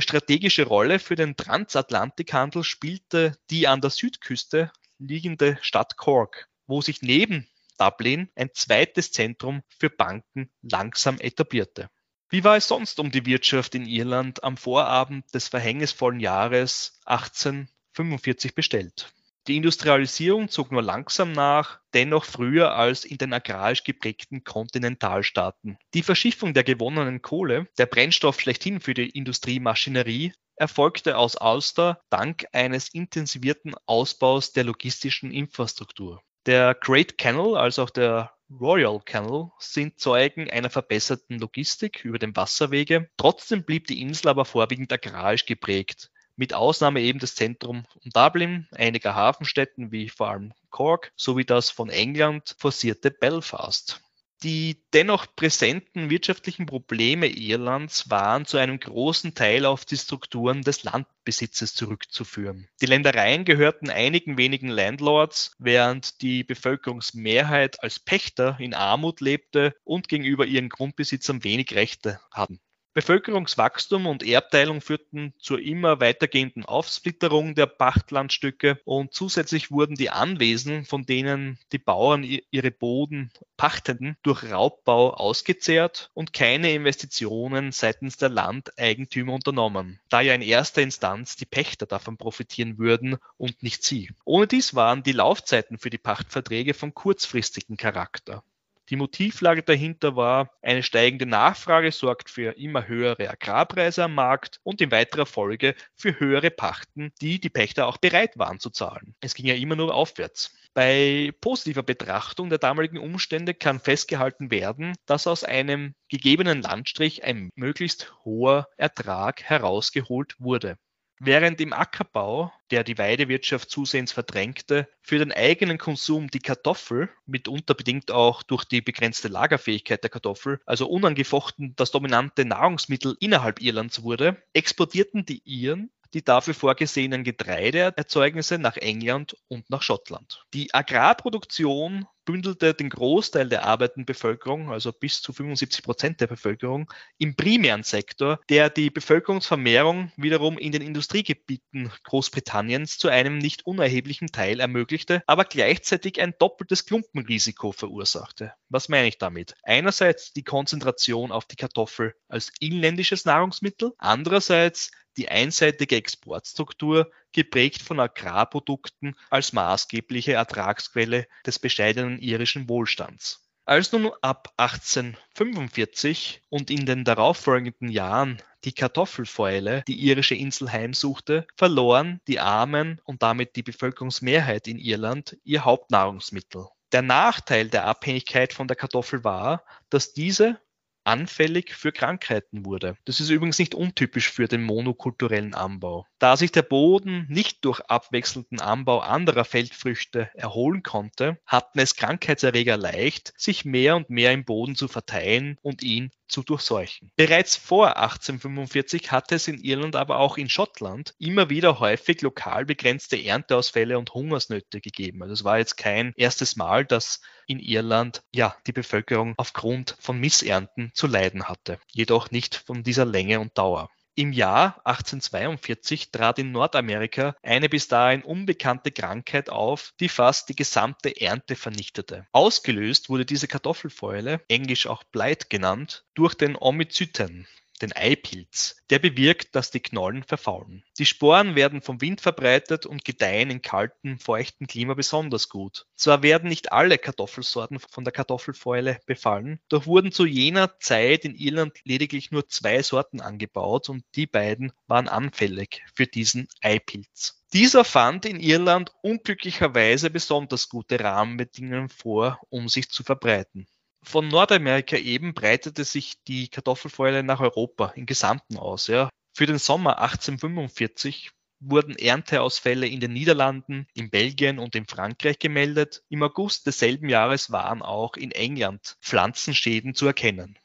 strategische Rolle für den Transatlantikhandel spielte die an der Südküste liegende Stadt Cork, wo sich neben Dublin ein zweites Zentrum für Banken langsam etablierte. Wie war es sonst um die Wirtschaft in Irland am Vorabend des verhängnisvollen Jahres 18 45 bestellt. Die Industrialisierung zog nur langsam nach, dennoch früher als in den agrarisch geprägten Kontinentalstaaten. Die Verschiffung der gewonnenen Kohle, der Brennstoff schlechthin für die Industriemaschinerie, erfolgte aus Ulster dank eines intensivierten Ausbaus der logistischen Infrastruktur. Der Great Canal, als auch der Royal Canal sind Zeugen einer verbesserten Logistik über den Wasserwege. Trotzdem blieb die Insel aber vorwiegend agrarisch geprägt mit Ausnahme eben des Zentrums Dublin, einiger Hafenstädten wie vor allem Cork sowie das von England forcierte Belfast. Die dennoch präsenten wirtschaftlichen Probleme Irlands waren zu einem großen Teil auf die Strukturen des Landbesitzes zurückzuführen. Die Ländereien gehörten einigen wenigen Landlords, während die Bevölkerungsmehrheit als Pächter in Armut lebte und gegenüber ihren Grundbesitzern wenig Rechte hatten. Bevölkerungswachstum und Erbteilung führten zur immer weitergehenden Aufsplitterung der Pachtlandstücke und zusätzlich wurden die Anwesen, von denen die Bauern ihre Boden pachteten, durch Raubbau ausgezehrt und keine Investitionen seitens der Landeigentümer unternommen, da ja in erster Instanz die Pächter davon profitieren würden und nicht sie. Ohne dies waren die Laufzeiten für die Pachtverträge von kurzfristigem Charakter. Die Motivlage dahinter war, eine steigende Nachfrage sorgt für immer höhere Agrarpreise am Markt und in weiterer Folge für höhere Pachten, die die Pächter auch bereit waren zu zahlen. Es ging ja immer nur aufwärts. Bei positiver Betrachtung der damaligen Umstände kann festgehalten werden, dass aus einem gegebenen Landstrich ein möglichst hoher Ertrag herausgeholt wurde. Während im Ackerbau, der die Weidewirtschaft zusehends verdrängte, für den eigenen Konsum die Kartoffel, mitunter bedingt auch durch die begrenzte Lagerfähigkeit der Kartoffel, also unangefochten das dominante Nahrungsmittel innerhalb Irlands wurde, exportierten die Iren die dafür vorgesehenen Getreideerzeugnisse nach England und nach Schottland. Die Agrarproduktion bündelte den Großteil der arbeitenden Bevölkerung, also bis zu 75 Prozent der Bevölkerung, im primären Sektor, der die Bevölkerungsvermehrung wiederum in den Industriegebieten Großbritanniens zu einem nicht unerheblichen Teil ermöglichte, aber gleichzeitig ein doppeltes Klumpenrisiko verursachte. Was meine ich damit? Einerseits die Konzentration auf die Kartoffel als inländisches Nahrungsmittel, andererseits die einseitige Exportstruktur, geprägt von Agrarprodukten als maßgebliche Ertragsquelle des bescheidenen irischen Wohlstands. Als nun ab 1845 und in den darauffolgenden Jahren die Kartoffelfäule die irische Insel heimsuchte, verloren die Armen und damit die Bevölkerungsmehrheit in Irland ihr Hauptnahrungsmittel. Der Nachteil der Abhängigkeit von der Kartoffel war, dass diese anfällig für Krankheiten wurde. Das ist übrigens nicht untypisch für den monokulturellen Anbau. Da sich der Boden nicht durch abwechselnden Anbau anderer Feldfrüchte erholen konnte, hatten es Krankheitserreger leicht, sich mehr und mehr im Boden zu verteilen und ihn zu durchseuchen. Bereits vor 1845 hatte es in Irland, aber auch in Schottland immer wieder häufig lokal begrenzte Ernteausfälle und Hungersnöte gegeben. Also es war jetzt kein erstes Mal, dass in Irland ja die Bevölkerung aufgrund von Missernten zu leiden hatte, jedoch nicht von dieser Länge und Dauer. Im Jahr 1842 trat in Nordamerika eine bis dahin unbekannte Krankheit auf, die fast die gesamte Ernte vernichtete. Ausgelöst wurde diese Kartoffelfäule, englisch auch Blight genannt, durch den Omyzyten, den Eipilz. Der bewirkt, dass die Knollen verfaulen. Die Sporen werden vom Wind verbreitet und gedeihen in kaltem, feuchten Klima besonders gut. Zwar werden nicht alle Kartoffelsorten von der Kartoffelfäule befallen, doch wurden zu jener Zeit in Irland lediglich nur zwei Sorten angebaut und die beiden waren anfällig für diesen Eipilz. Dieser fand in Irland unglücklicherweise besonders gute Rahmenbedingungen vor, um sich zu verbreiten. Von Nordamerika eben breitete sich die Kartoffelfäule nach Europa im Gesamten aus. Ja. Für den Sommer 1845 wurden Ernteausfälle in den Niederlanden, in Belgien und in Frankreich gemeldet. Im August desselben Jahres waren auch in England Pflanzenschäden zu erkennen.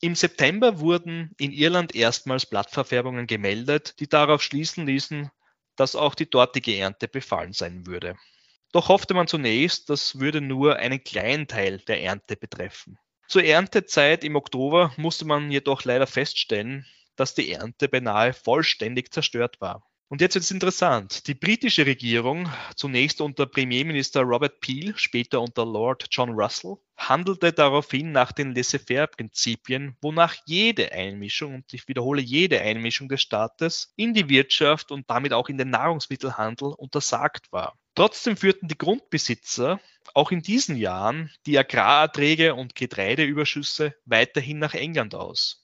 Im September wurden in Irland erstmals Blattverfärbungen gemeldet, die darauf schließen ließen, dass auch die dortige Ernte befallen sein würde. Doch hoffte man zunächst, das würde nur einen kleinen Teil der Ernte betreffen. Zur Erntezeit im Oktober musste man jedoch leider feststellen, dass die Ernte beinahe vollständig zerstört war. Und jetzt wird es interessant. Die britische Regierung, zunächst unter Premierminister Robert Peel, später unter Lord John Russell, handelte daraufhin nach den Laissez-faire-Prinzipien, wonach jede Einmischung, und ich wiederhole jede Einmischung des Staates, in die Wirtschaft und damit auch in den Nahrungsmittelhandel untersagt war. Trotzdem führten die Grundbesitzer auch in diesen Jahren die Agrarerträge und Getreideüberschüsse weiterhin nach England aus.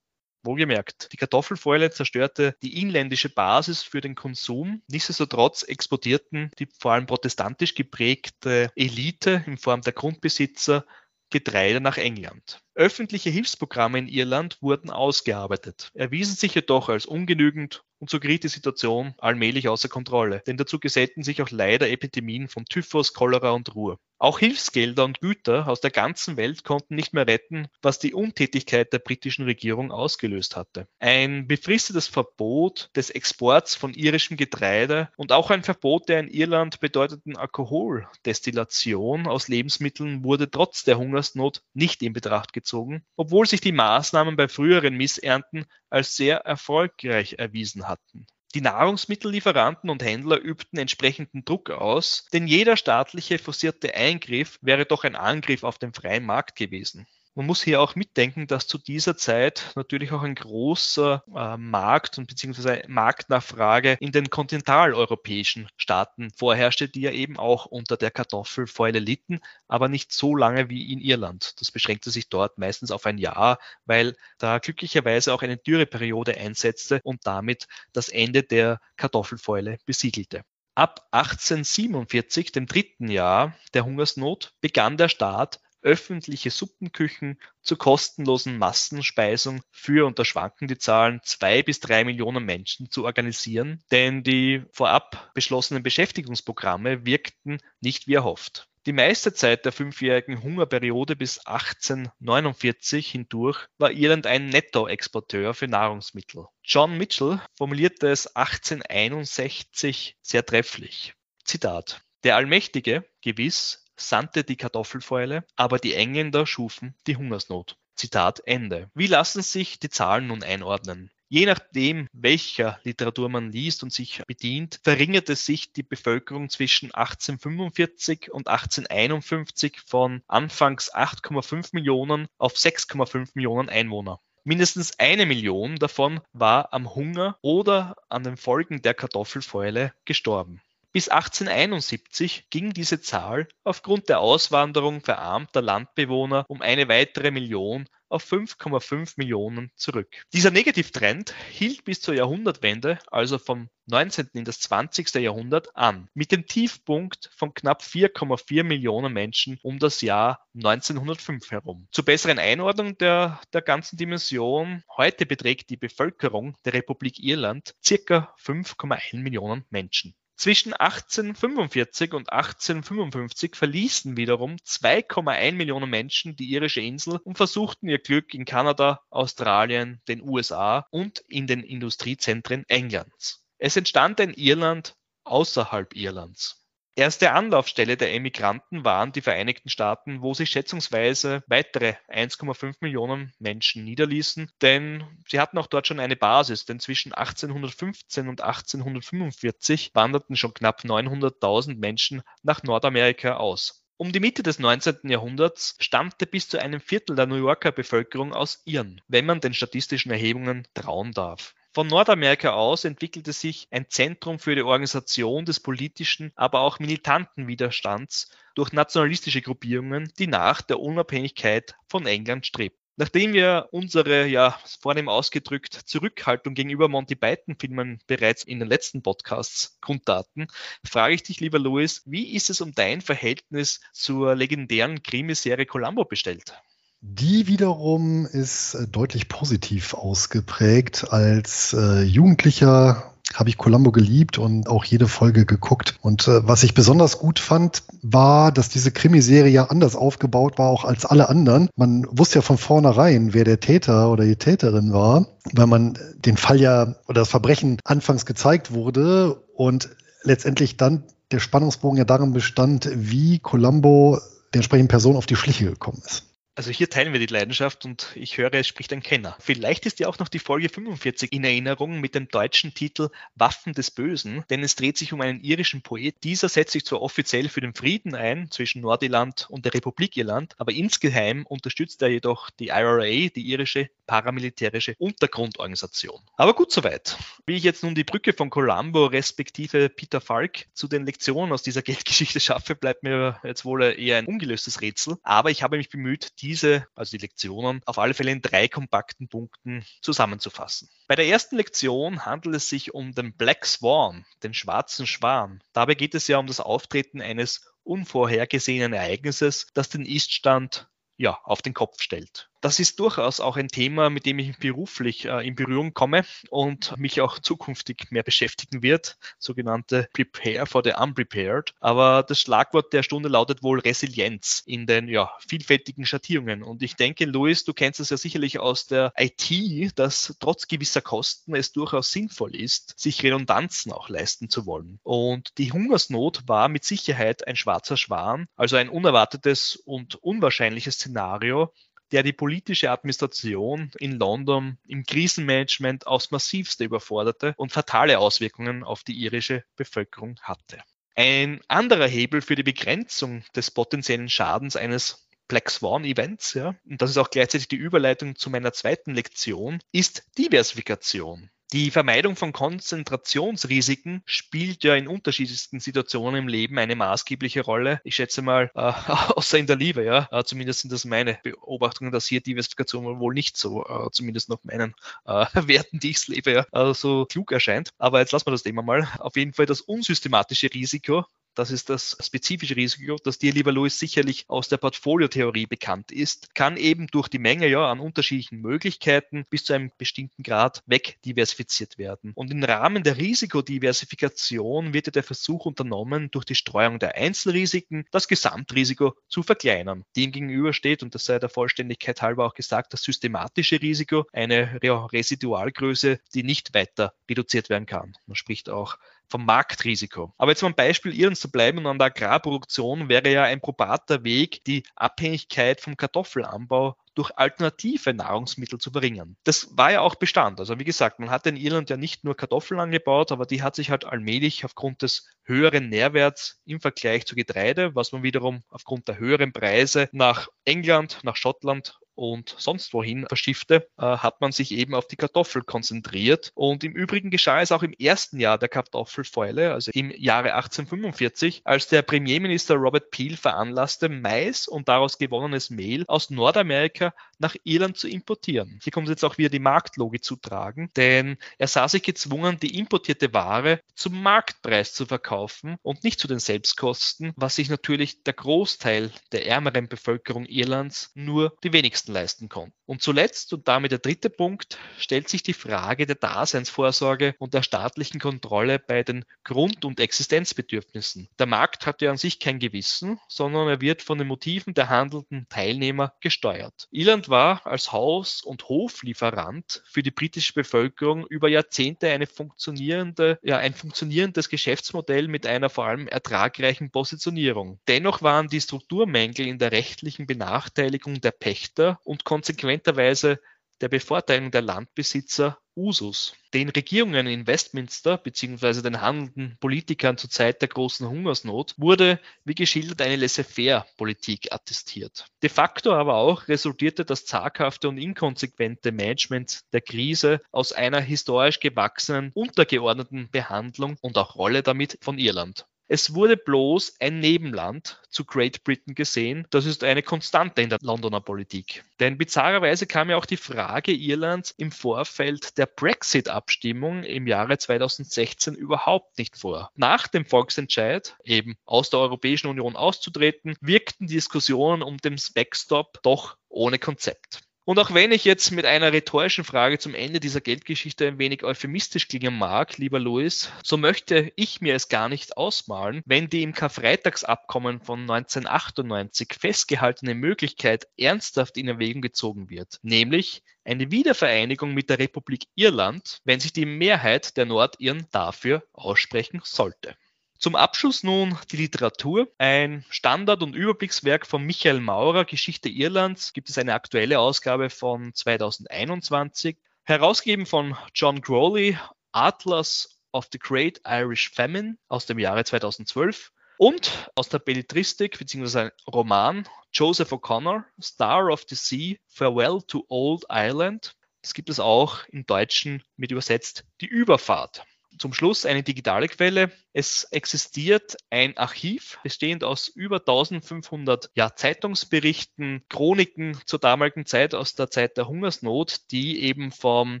Wohlgemerkt, die Kartoffelfäule zerstörte die inländische Basis für den Konsum. Nichtsdestotrotz exportierten die vor allem protestantisch geprägte Elite in Form der Grundbesitzer Getreide nach England. Öffentliche Hilfsprogramme in Irland wurden ausgearbeitet, erwiesen sich jedoch als ungenügend und so geriet die Situation allmählich außer Kontrolle, denn dazu gesellten sich auch leider Epidemien von Typhus, Cholera und Ruhr. Auch Hilfsgelder und Güter aus der ganzen Welt konnten nicht mehr retten, was die Untätigkeit der britischen Regierung ausgelöst hatte. Ein befristetes Verbot des Exports von irischem Getreide und auch ein Verbot der in Irland bedeutenden Alkoholdestillation aus Lebensmitteln wurde trotz der Hungersnot nicht in Betracht gezogen, obwohl sich die Maßnahmen bei früheren Missernten als sehr erfolgreich erwiesen hatten. Die Nahrungsmittellieferanten und Händler übten entsprechenden Druck aus, denn jeder staatliche forcierte Eingriff wäre doch ein Angriff auf den freien Markt gewesen. Man muss hier auch mitdenken, dass zu dieser Zeit natürlich auch ein großer äh, Markt und beziehungsweise Marktnachfrage in den kontinentaleuropäischen Staaten vorherrschte, die ja eben auch unter der Kartoffelfäule litten, aber nicht so lange wie in Irland. Das beschränkte sich dort meistens auf ein Jahr, weil da glücklicherweise auch eine Dürreperiode einsetzte und damit das Ende der Kartoffelfäule besiegelte. Ab 1847, dem dritten Jahr der Hungersnot, begann der Staat öffentliche Suppenküchen zur kostenlosen Massenspeisung für, und da schwanken die Zahlen, zwei bis drei Millionen Menschen zu organisieren, denn die vorab beschlossenen Beschäftigungsprogramme wirkten nicht wie erhofft. Die meiste Zeit der fünfjährigen Hungerperiode bis 1849 hindurch war Irland ein Nettoexporteur für Nahrungsmittel. John Mitchell formulierte es 1861 sehr trefflich. Zitat. Der Allmächtige, gewiss, sandte die Kartoffelfäule, aber die Engländer schufen die Hungersnot. Zitat Ende. Wie lassen sich die Zahlen nun einordnen? Je nachdem, welcher Literatur man liest und sich bedient, verringerte sich die Bevölkerung zwischen 1845 und 1851 von anfangs 8,5 Millionen auf 6,5 Millionen Einwohner. Mindestens eine Million davon war am Hunger oder an den Folgen der Kartoffelfäule gestorben. Bis 1871 ging diese Zahl aufgrund der Auswanderung verarmter Landbewohner um eine weitere Million auf 5,5 Millionen zurück. Dieser Negativtrend hielt bis zur Jahrhundertwende, also vom 19. in das 20. Jahrhundert, an, mit dem Tiefpunkt von knapp 4,4 Millionen Menschen um das Jahr 1905 herum. Zur besseren Einordnung der, der ganzen Dimension, heute beträgt die Bevölkerung der Republik Irland circa 5,1 Millionen Menschen. Zwischen 1845 und 1855 verließen wiederum 2,1 Millionen Menschen die irische Insel und versuchten ihr Glück in Kanada, Australien, den USA und in den Industriezentren Englands. Es entstand ein Irland außerhalb Irlands. Erste Anlaufstelle der Emigranten waren die Vereinigten Staaten, wo sich schätzungsweise weitere 1,5 Millionen Menschen niederließen, denn sie hatten auch dort schon eine Basis, denn zwischen 1815 und 1845 wanderten schon knapp 900.000 Menschen nach Nordamerika aus. Um die Mitte des 19. Jahrhunderts stammte bis zu einem Viertel der New Yorker Bevölkerung aus Iren, wenn man den statistischen Erhebungen trauen darf. Von Nordamerika aus entwickelte sich ein Zentrum für die Organisation des politischen, aber auch militanten Widerstands durch nationalistische Gruppierungen, die nach der Unabhängigkeit von England strebten. Nachdem wir unsere, ja, vornehm ausgedrückt, Zurückhaltung gegenüber Monty Python-Filmen bereits in den letzten Podcasts kundtaten, frage ich dich, lieber Louis, wie ist es um dein Verhältnis zur legendären Krimiserie Columbo bestellt? Die wiederum ist äh, deutlich positiv ausgeprägt. Als äh, Jugendlicher habe ich Columbo geliebt und auch jede Folge geguckt. Und äh, was ich besonders gut fand, war, dass diese Krimiserie ja anders aufgebaut war, auch als alle anderen. Man wusste ja von vornherein, wer der Täter oder die Täterin war, weil man den Fall ja oder das Verbrechen anfangs gezeigt wurde und letztendlich dann der Spannungsbogen ja darin bestand, wie Columbo der entsprechenden Person auf die Schliche gekommen ist. Also hier teilen wir die Leidenschaft und ich höre, es spricht ein Kenner. Vielleicht ist ja auch noch die Folge 45 in Erinnerung mit dem deutschen Titel Waffen des Bösen, denn es dreht sich um einen irischen Poet. Dieser setzt sich zwar offiziell für den Frieden ein zwischen Nordirland und der Republik Irland, aber insgeheim unterstützt er jedoch die IRA, die irische paramilitärische Untergrundorganisation. Aber gut soweit. Wie ich jetzt nun die Brücke von Columbo respektive Peter Falk zu den Lektionen aus dieser [LAUGHS] Geldgeschichte schaffe, bleibt mir jetzt wohl eher ein ungelöstes Rätsel. Aber ich habe mich bemüht, die diese, also die Lektionen, auf alle Fälle in drei kompakten Punkten zusammenzufassen. Bei der ersten Lektion handelt es sich um den Black Swan, den schwarzen Schwan. Dabei geht es ja um das Auftreten eines unvorhergesehenen Ereignisses, das den Iststand ja, auf den Kopf stellt das ist durchaus auch ein Thema, mit dem ich beruflich äh, in Berührung komme und mich auch zukünftig mehr beschäftigen wird, sogenannte Prepare for the Unprepared. Aber das Schlagwort der Stunde lautet wohl Resilienz in den ja, vielfältigen Schattierungen. Und ich denke, Luis, du kennst es ja sicherlich aus der IT, dass trotz gewisser Kosten es durchaus sinnvoll ist, sich Redundanzen auch leisten zu wollen. Und die Hungersnot war mit Sicherheit ein schwarzer Schwan, also ein unerwartetes und unwahrscheinliches Szenario, der die politische Administration in London im Krisenmanagement aufs massivste überforderte und fatale Auswirkungen auf die irische Bevölkerung hatte. Ein anderer Hebel für die Begrenzung des potenziellen Schadens eines Black Swan Events, ja, und das ist auch gleichzeitig die Überleitung zu meiner zweiten Lektion, ist Diversifikation. Die Vermeidung von Konzentrationsrisiken spielt ja in unterschiedlichsten Situationen im Leben eine maßgebliche Rolle. Ich schätze mal, äh, [LAUGHS] außer in der Liebe, ja, äh, zumindest sind das meine Beobachtungen, dass hier Diversifikation wohl nicht so, äh, zumindest nach meinen äh, [LAUGHS] Werten, die ich lebe, ja, äh, so klug erscheint. Aber jetzt lassen wir das Thema mal. Auf jeden Fall das unsystematische Risiko das ist das spezifische Risiko, das dir, lieber Louis, sicherlich aus der Portfoliotheorie bekannt ist, kann eben durch die Menge ja, an unterschiedlichen Möglichkeiten bis zu einem bestimmten Grad wegdiversifiziert werden. Und im Rahmen der Risikodiversifikation wird ja der Versuch unternommen, durch die Streuung der Einzelrisiken das Gesamtrisiko zu verkleinern. Dem gegenüber steht, und das sei der Vollständigkeit halber auch gesagt, das systematische Risiko, eine Residualgröße, die nicht weiter reduziert werden kann. Man spricht auch vom Marktrisiko. Aber jetzt mal ein Beispiel Irlands zu bleiben und an der Agrarproduktion wäre ja ein probater Weg, die Abhängigkeit vom Kartoffelanbau durch alternative Nahrungsmittel zu verringern. Das war ja auch Bestand. Also wie gesagt, man hat in Irland ja nicht nur Kartoffeln angebaut, aber die hat sich halt allmählich aufgrund des höheren Nährwerts im Vergleich zu Getreide, was man wiederum aufgrund der höheren Preise nach England, nach Schottland und sonst wohin verschiffte, äh, hat man sich eben auf die Kartoffel konzentriert. Und im Übrigen geschah es auch im ersten Jahr der Kartoffelfäule, also im Jahre 1845, als der Premierminister Robert Peel veranlasste, Mais und daraus gewonnenes Mehl aus Nordamerika nach Irland zu importieren. Hier kommt jetzt auch wieder die Marktlogik zu tragen, denn er sah sich gezwungen, die importierte Ware zum Marktpreis zu verkaufen und nicht zu den Selbstkosten, was sich natürlich der Großteil der ärmeren Bevölkerung Irlands nur die wenigsten leisten konnten. Und zuletzt, und damit der dritte Punkt, stellt sich die Frage der Daseinsvorsorge und der staatlichen Kontrolle bei den Grund- und Existenzbedürfnissen. Der Markt hat ja an sich kein Gewissen, sondern er wird von den Motiven der handelnden Teilnehmer gesteuert. Irland war als Haus- und Hoflieferant für die britische Bevölkerung über Jahrzehnte eine funktionierende, ja, ein funktionierendes Geschäftsmodell mit einer vor allem ertragreichen Positionierung. Dennoch waren die Strukturmängel in der rechtlichen Benachteiligung der Pächter und konsequenterweise der Bevorteilung der Landbesitzer Usus. Den Regierungen in Westminster bzw. den handelnden Politikern zur Zeit der großen Hungersnot wurde, wie geschildert, eine Laissez-faire-Politik attestiert. De facto aber auch resultierte das zaghafte und inkonsequente Management der Krise aus einer historisch gewachsenen, untergeordneten Behandlung und auch Rolle damit von Irland. Es wurde bloß ein Nebenland zu Great Britain gesehen. Das ist eine Konstante in der Londoner Politik. Denn bizarrerweise kam ja auch die Frage Irlands im Vorfeld der Brexit-Abstimmung im Jahre 2016 überhaupt nicht vor. Nach dem Volksentscheid, eben aus der Europäischen Union auszutreten, wirkten Diskussionen um den Backstop doch ohne Konzept. Und auch wenn ich jetzt mit einer rhetorischen Frage zum Ende dieser Geldgeschichte ein wenig euphemistisch klingen mag, lieber Louis, so möchte ich mir es gar nicht ausmalen, wenn die im Karfreitagsabkommen von 1998 festgehaltene Möglichkeit ernsthaft in Erwägung gezogen wird, nämlich eine Wiedervereinigung mit der Republik Irland, wenn sich die Mehrheit der Nordiren dafür aussprechen sollte. Zum Abschluss nun die Literatur. Ein Standard- und Überblickswerk von Michael Maurer, Geschichte Irlands, gibt es eine aktuelle Ausgabe von 2021. Herausgegeben von John Crowley, Atlas of the Great Irish Famine aus dem Jahre 2012. Und aus der Belletristik bzw. Roman Joseph O'Connor, Star of the Sea, Farewell to Old Ireland. Das gibt es auch im Deutschen mit übersetzt Die Überfahrt zum Schluss eine digitale Quelle. Es existiert ein Archiv, bestehend aus über 1500 ja, Zeitungsberichten, Chroniken zur damaligen Zeit aus der Zeit der Hungersnot, die eben vom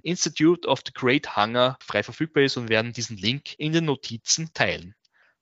Institute of the Great Hunger frei verfügbar ist und werden diesen Link in den Notizen teilen.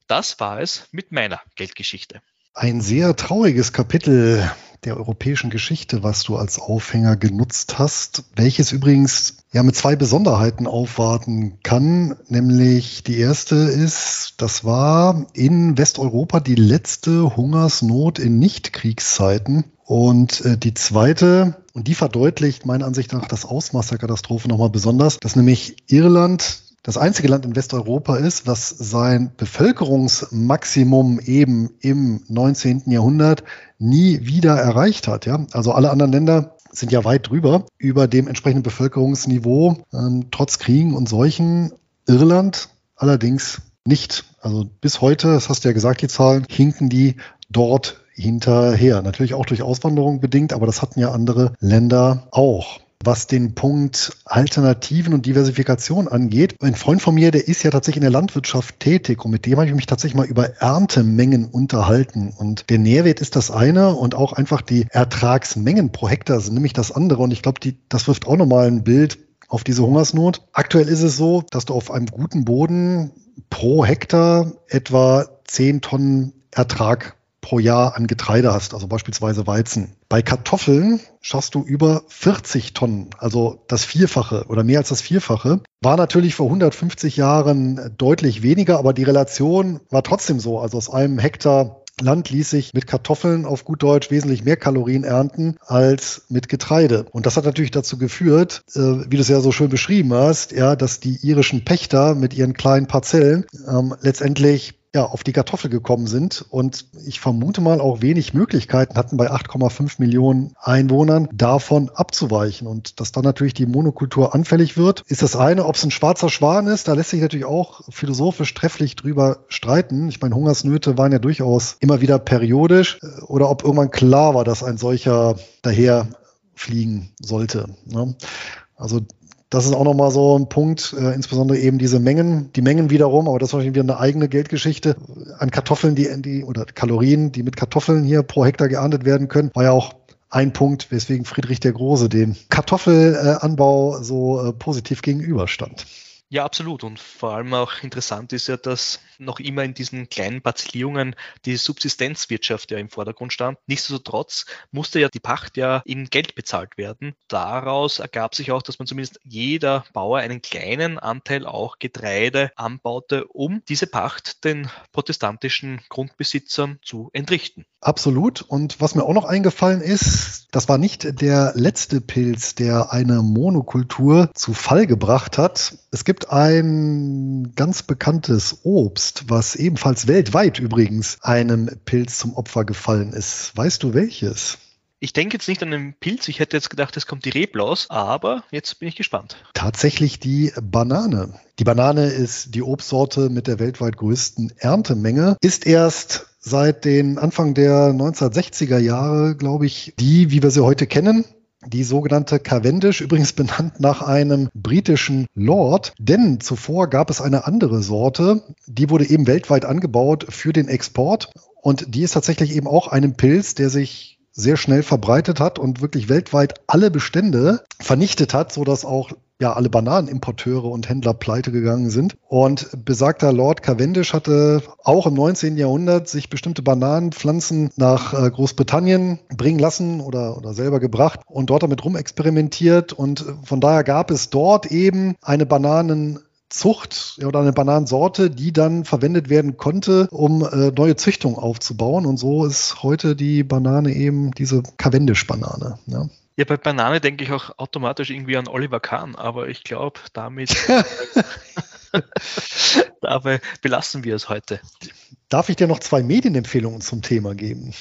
Das war es mit meiner Geldgeschichte. Ein sehr trauriges Kapitel der europäischen Geschichte, was du als Aufhänger genutzt hast, welches übrigens ja mit zwei Besonderheiten aufwarten kann. Nämlich die erste ist, das war in Westeuropa die letzte Hungersnot in Nichtkriegszeiten. Und äh, die zweite, und die verdeutlicht meiner Ansicht nach das Ausmaß der Katastrophe nochmal besonders, dass nämlich Irland das einzige Land in Westeuropa ist, was sein Bevölkerungsmaximum eben im 19. Jahrhundert nie wieder erreicht hat. Ja? Also alle anderen Länder sind ja weit drüber über dem entsprechenden Bevölkerungsniveau, ähm, trotz Kriegen und Seuchen. Irland allerdings nicht. Also bis heute, das hast du ja gesagt, die Zahlen, hinken die dort hinterher. Natürlich auch durch Auswanderung bedingt, aber das hatten ja andere Länder auch was den Punkt Alternativen und Diversifikation angeht. Ein Freund von mir, der ist ja tatsächlich in der Landwirtschaft tätig und mit dem habe ich mich tatsächlich mal über Erntemengen unterhalten. Und der Nährwert ist das eine und auch einfach die Ertragsmengen pro Hektar sind nämlich das andere. Und ich glaube, das wirft auch nochmal ein Bild auf diese Hungersnot. Aktuell ist es so, dass du auf einem guten Boden pro Hektar etwa 10 Tonnen Ertrag pro Jahr an Getreide hast, also beispielsweise Weizen. Bei Kartoffeln schaffst du über 40 Tonnen, also das Vierfache oder mehr als das Vierfache. War natürlich vor 150 Jahren deutlich weniger, aber die Relation war trotzdem so. Also aus einem Hektar Land ließ sich mit Kartoffeln auf gut Deutsch wesentlich mehr Kalorien ernten als mit Getreide. Und das hat natürlich dazu geführt, äh, wie du es ja so schön beschrieben hast, ja, dass die irischen Pächter mit ihren kleinen Parzellen ähm, letztendlich ja, auf die Kartoffel gekommen sind und ich vermute mal auch wenig Möglichkeiten hatten bei 8,5 Millionen Einwohnern davon abzuweichen und dass dann natürlich die Monokultur anfällig wird, ist das eine. Ob es ein schwarzer Schwan ist, da lässt sich natürlich auch philosophisch trefflich drüber streiten. Ich meine, Hungersnöte waren ja durchaus immer wieder periodisch oder ob irgendwann klar war, dass ein solcher daher fliegen sollte. Ne? Also das ist auch nochmal so ein Punkt, äh, insbesondere eben diese Mengen, die Mengen wiederum, aber das ist wahrscheinlich wieder eine eigene Geldgeschichte an Kartoffeln, die, die oder Kalorien, die mit Kartoffeln hier pro Hektar geerntet werden können, war ja auch ein Punkt, weswegen Friedrich der Große dem Kartoffelanbau so äh, positiv gegenüberstand. Ja, absolut. Und vor allem auch interessant ist ja, dass noch immer in diesen kleinen Parzellierungen die Subsistenzwirtschaft ja im Vordergrund stand. Nichtsdestotrotz musste ja die Pacht ja in Geld bezahlt werden. Daraus ergab sich auch, dass man zumindest jeder Bauer einen kleinen Anteil auch Getreide anbaute, um diese Pacht den protestantischen Grundbesitzern zu entrichten. Absolut. Und was mir auch noch eingefallen ist, das war nicht der letzte Pilz, der eine Monokultur zu Fall gebracht hat. Es gibt ein ganz bekanntes Obst, Obst, was ebenfalls weltweit übrigens einem Pilz zum Opfer gefallen ist. Weißt du welches? Ich denke jetzt nicht an den Pilz. Ich hätte jetzt gedacht, es kommt die Reblaus, aber jetzt bin ich gespannt. Tatsächlich die Banane. Die Banane ist die Obstsorte mit der weltweit größten Erntemenge, ist erst seit den Anfang der 1960er Jahre, glaube ich, die, wie wir sie heute kennen, die sogenannte Cavendish, übrigens benannt nach einem britischen Lord, denn zuvor gab es eine andere Sorte, die wurde eben weltweit angebaut für den Export und die ist tatsächlich eben auch einem Pilz, der sich sehr schnell verbreitet hat und wirklich weltweit alle Bestände vernichtet hat, so dass auch ja alle Bananenimporteure und Händler pleite gegangen sind. Und besagter Lord Cavendish hatte auch im 19. Jahrhundert sich bestimmte Bananenpflanzen nach äh, Großbritannien bringen lassen oder, oder selber gebracht und dort damit rumexperimentiert. Und von daher gab es dort eben eine Bananen Zucht oder eine Bananensorte, die dann verwendet werden konnte, um äh, neue Züchtungen aufzubauen. Und so ist heute die Banane eben diese Cavendish-Banane. Ja. Ja, bei Banane denke ich auch automatisch irgendwie an Oliver Kahn, aber ich glaube, damit [LAUGHS] dabei belassen wir es heute. Darf ich dir noch zwei Medienempfehlungen zum Thema geben?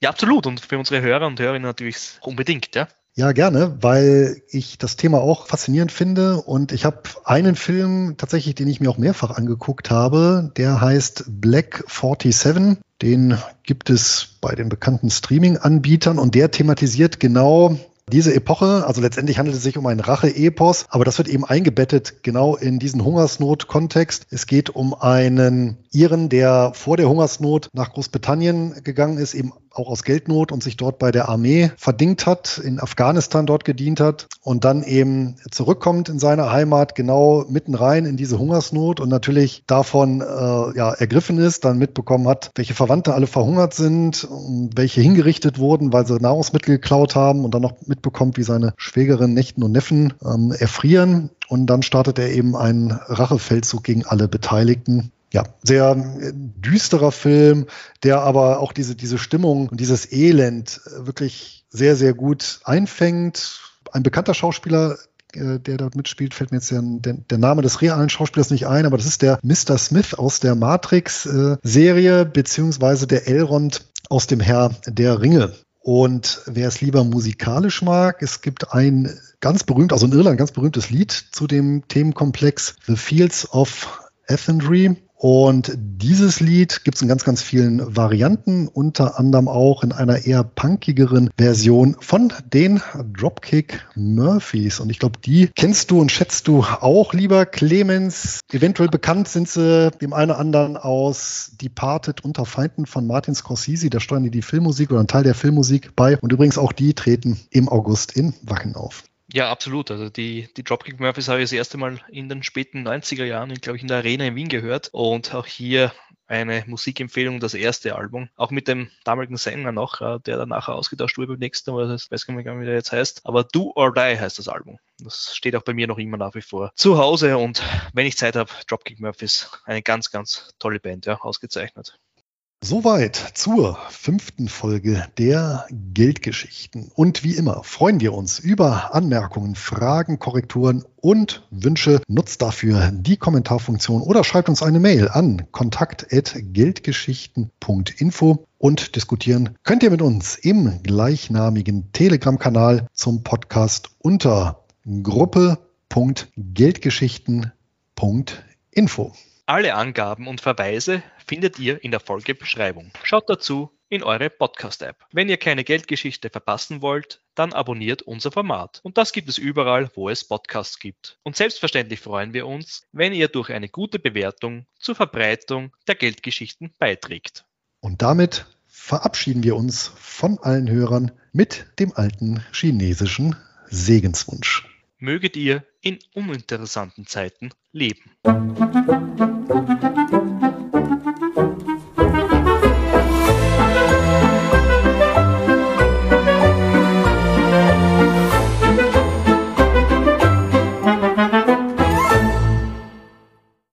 Ja, absolut. Und für unsere Hörer und Hörerinnen natürlich unbedingt, ja. Ja, gerne, weil ich das Thema auch faszinierend finde. Und ich habe einen Film tatsächlich, den ich mir auch mehrfach angeguckt habe, der heißt Black 47. Den gibt es bei den bekannten Streaming-Anbietern und der thematisiert genau diese Epoche, also letztendlich handelt es sich um ein Rache-Epos, aber das wird eben eingebettet genau in diesen Hungersnot-Kontext. Es geht um einen Iren, der vor der Hungersnot nach Großbritannien gegangen ist, eben auch aus Geldnot und sich dort bei der Armee verdingt hat, in Afghanistan dort gedient hat und dann eben zurückkommt in seine Heimat, genau mitten rein in diese Hungersnot und natürlich davon äh, ja, ergriffen ist, dann mitbekommen hat, welche Verwandte alle verhungert sind, welche hingerichtet wurden, weil sie Nahrungsmittel geklaut haben und dann noch mitbekommt, wie seine Schwägerin, Nächten und Neffen ähm, erfrieren. Und dann startet er eben einen Rachefeldzug gegen alle Beteiligten ja, sehr äh, düsterer Film, der aber auch diese, diese Stimmung und dieses Elend äh, wirklich sehr, sehr gut einfängt. Ein bekannter Schauspieler, äh, der dort mitspielt, fällt mir jetzt der, der, der, Name des realen Schauspielers nicht ein, aber das ist der Mr. Smith aus der Matrix-Serie, beziehungsweise der Elrond aus dem Herr der Ringe. Und wer es lieber musikalisch mag, es gibt ein ganz berühmt, also in Irland ganz berühmtes Lied zu dem Themenkomplex The Fields of Athenry und dieses Lied gibt es in ganz, ganz vielen Varianten, unter anderem auch in einer eher punkigeren Version von den Dropkick Murphys. Und ich glaube, die kennst du und schätzt du auch, lieber Clemens. Eventuell bekannt sind sie dem einen oder anderen aus Departed unter Feinden von Martin Scorsese. Da steuern die die Filmmusik oder einen Teil der Filmmusik bei. Und übrigens auch die treten im August in Wacken auf. Ja, absolut. Also die, die Dropkick Murphys habe ich das erste Mal in den späten 90er Jahren, glaube ich, in der Arena in Wien gehört. Und auch hier eine Musikempfehlung, das erste Album. Auch mit dem damaligen Sänger noch, äh, der dann nachher ausgetauscht wurde beim nächsten Mal, das weiß gar nicht, wie der jetzt heißt. Aber Do or Die heißt das Album. Das steht auch bei mir noch immer nach wie vor zu Hause und wenn ich Zeit habe, Dropkick Murphys, eine ganz, ganz tolle Band, ja, ausgezeichnet. Soweit zur fünften Folge der Geldgeschichten. Und wie immer freuen wir uns über Anmerkungen, Fragen, Korrekturen und Wünsche. Nutzt dafür die Kommentarfunktion oder schreibt uns eine Mail an kontakt.geldgeschichten.info und diskutieren könnt ihr mit uns im gleichnamigen Telegram-Kanal zum Podcast unter gruppe.geldgeschichten.info. Alle Angaben und Verweise findet ihr in der Folgebeschreibung. Schaut dazu in eure Podcast-App. Wenn ihr keine Geldgeschichte verpassen wollt, dann abonniert unser Format. Und das gibt es überall, wo es Podcasts gibt. Und selbstverständlich freuen wir uns, wenn ihr durch eine gute Bewertung zur Verbreitung der Geldgeschichten beiträgt. Und damit verabschieden wir uns von allen Hörern mit dem alten chinesischen Segenswunsch möget ihr in uninteressanten Zeiten leben.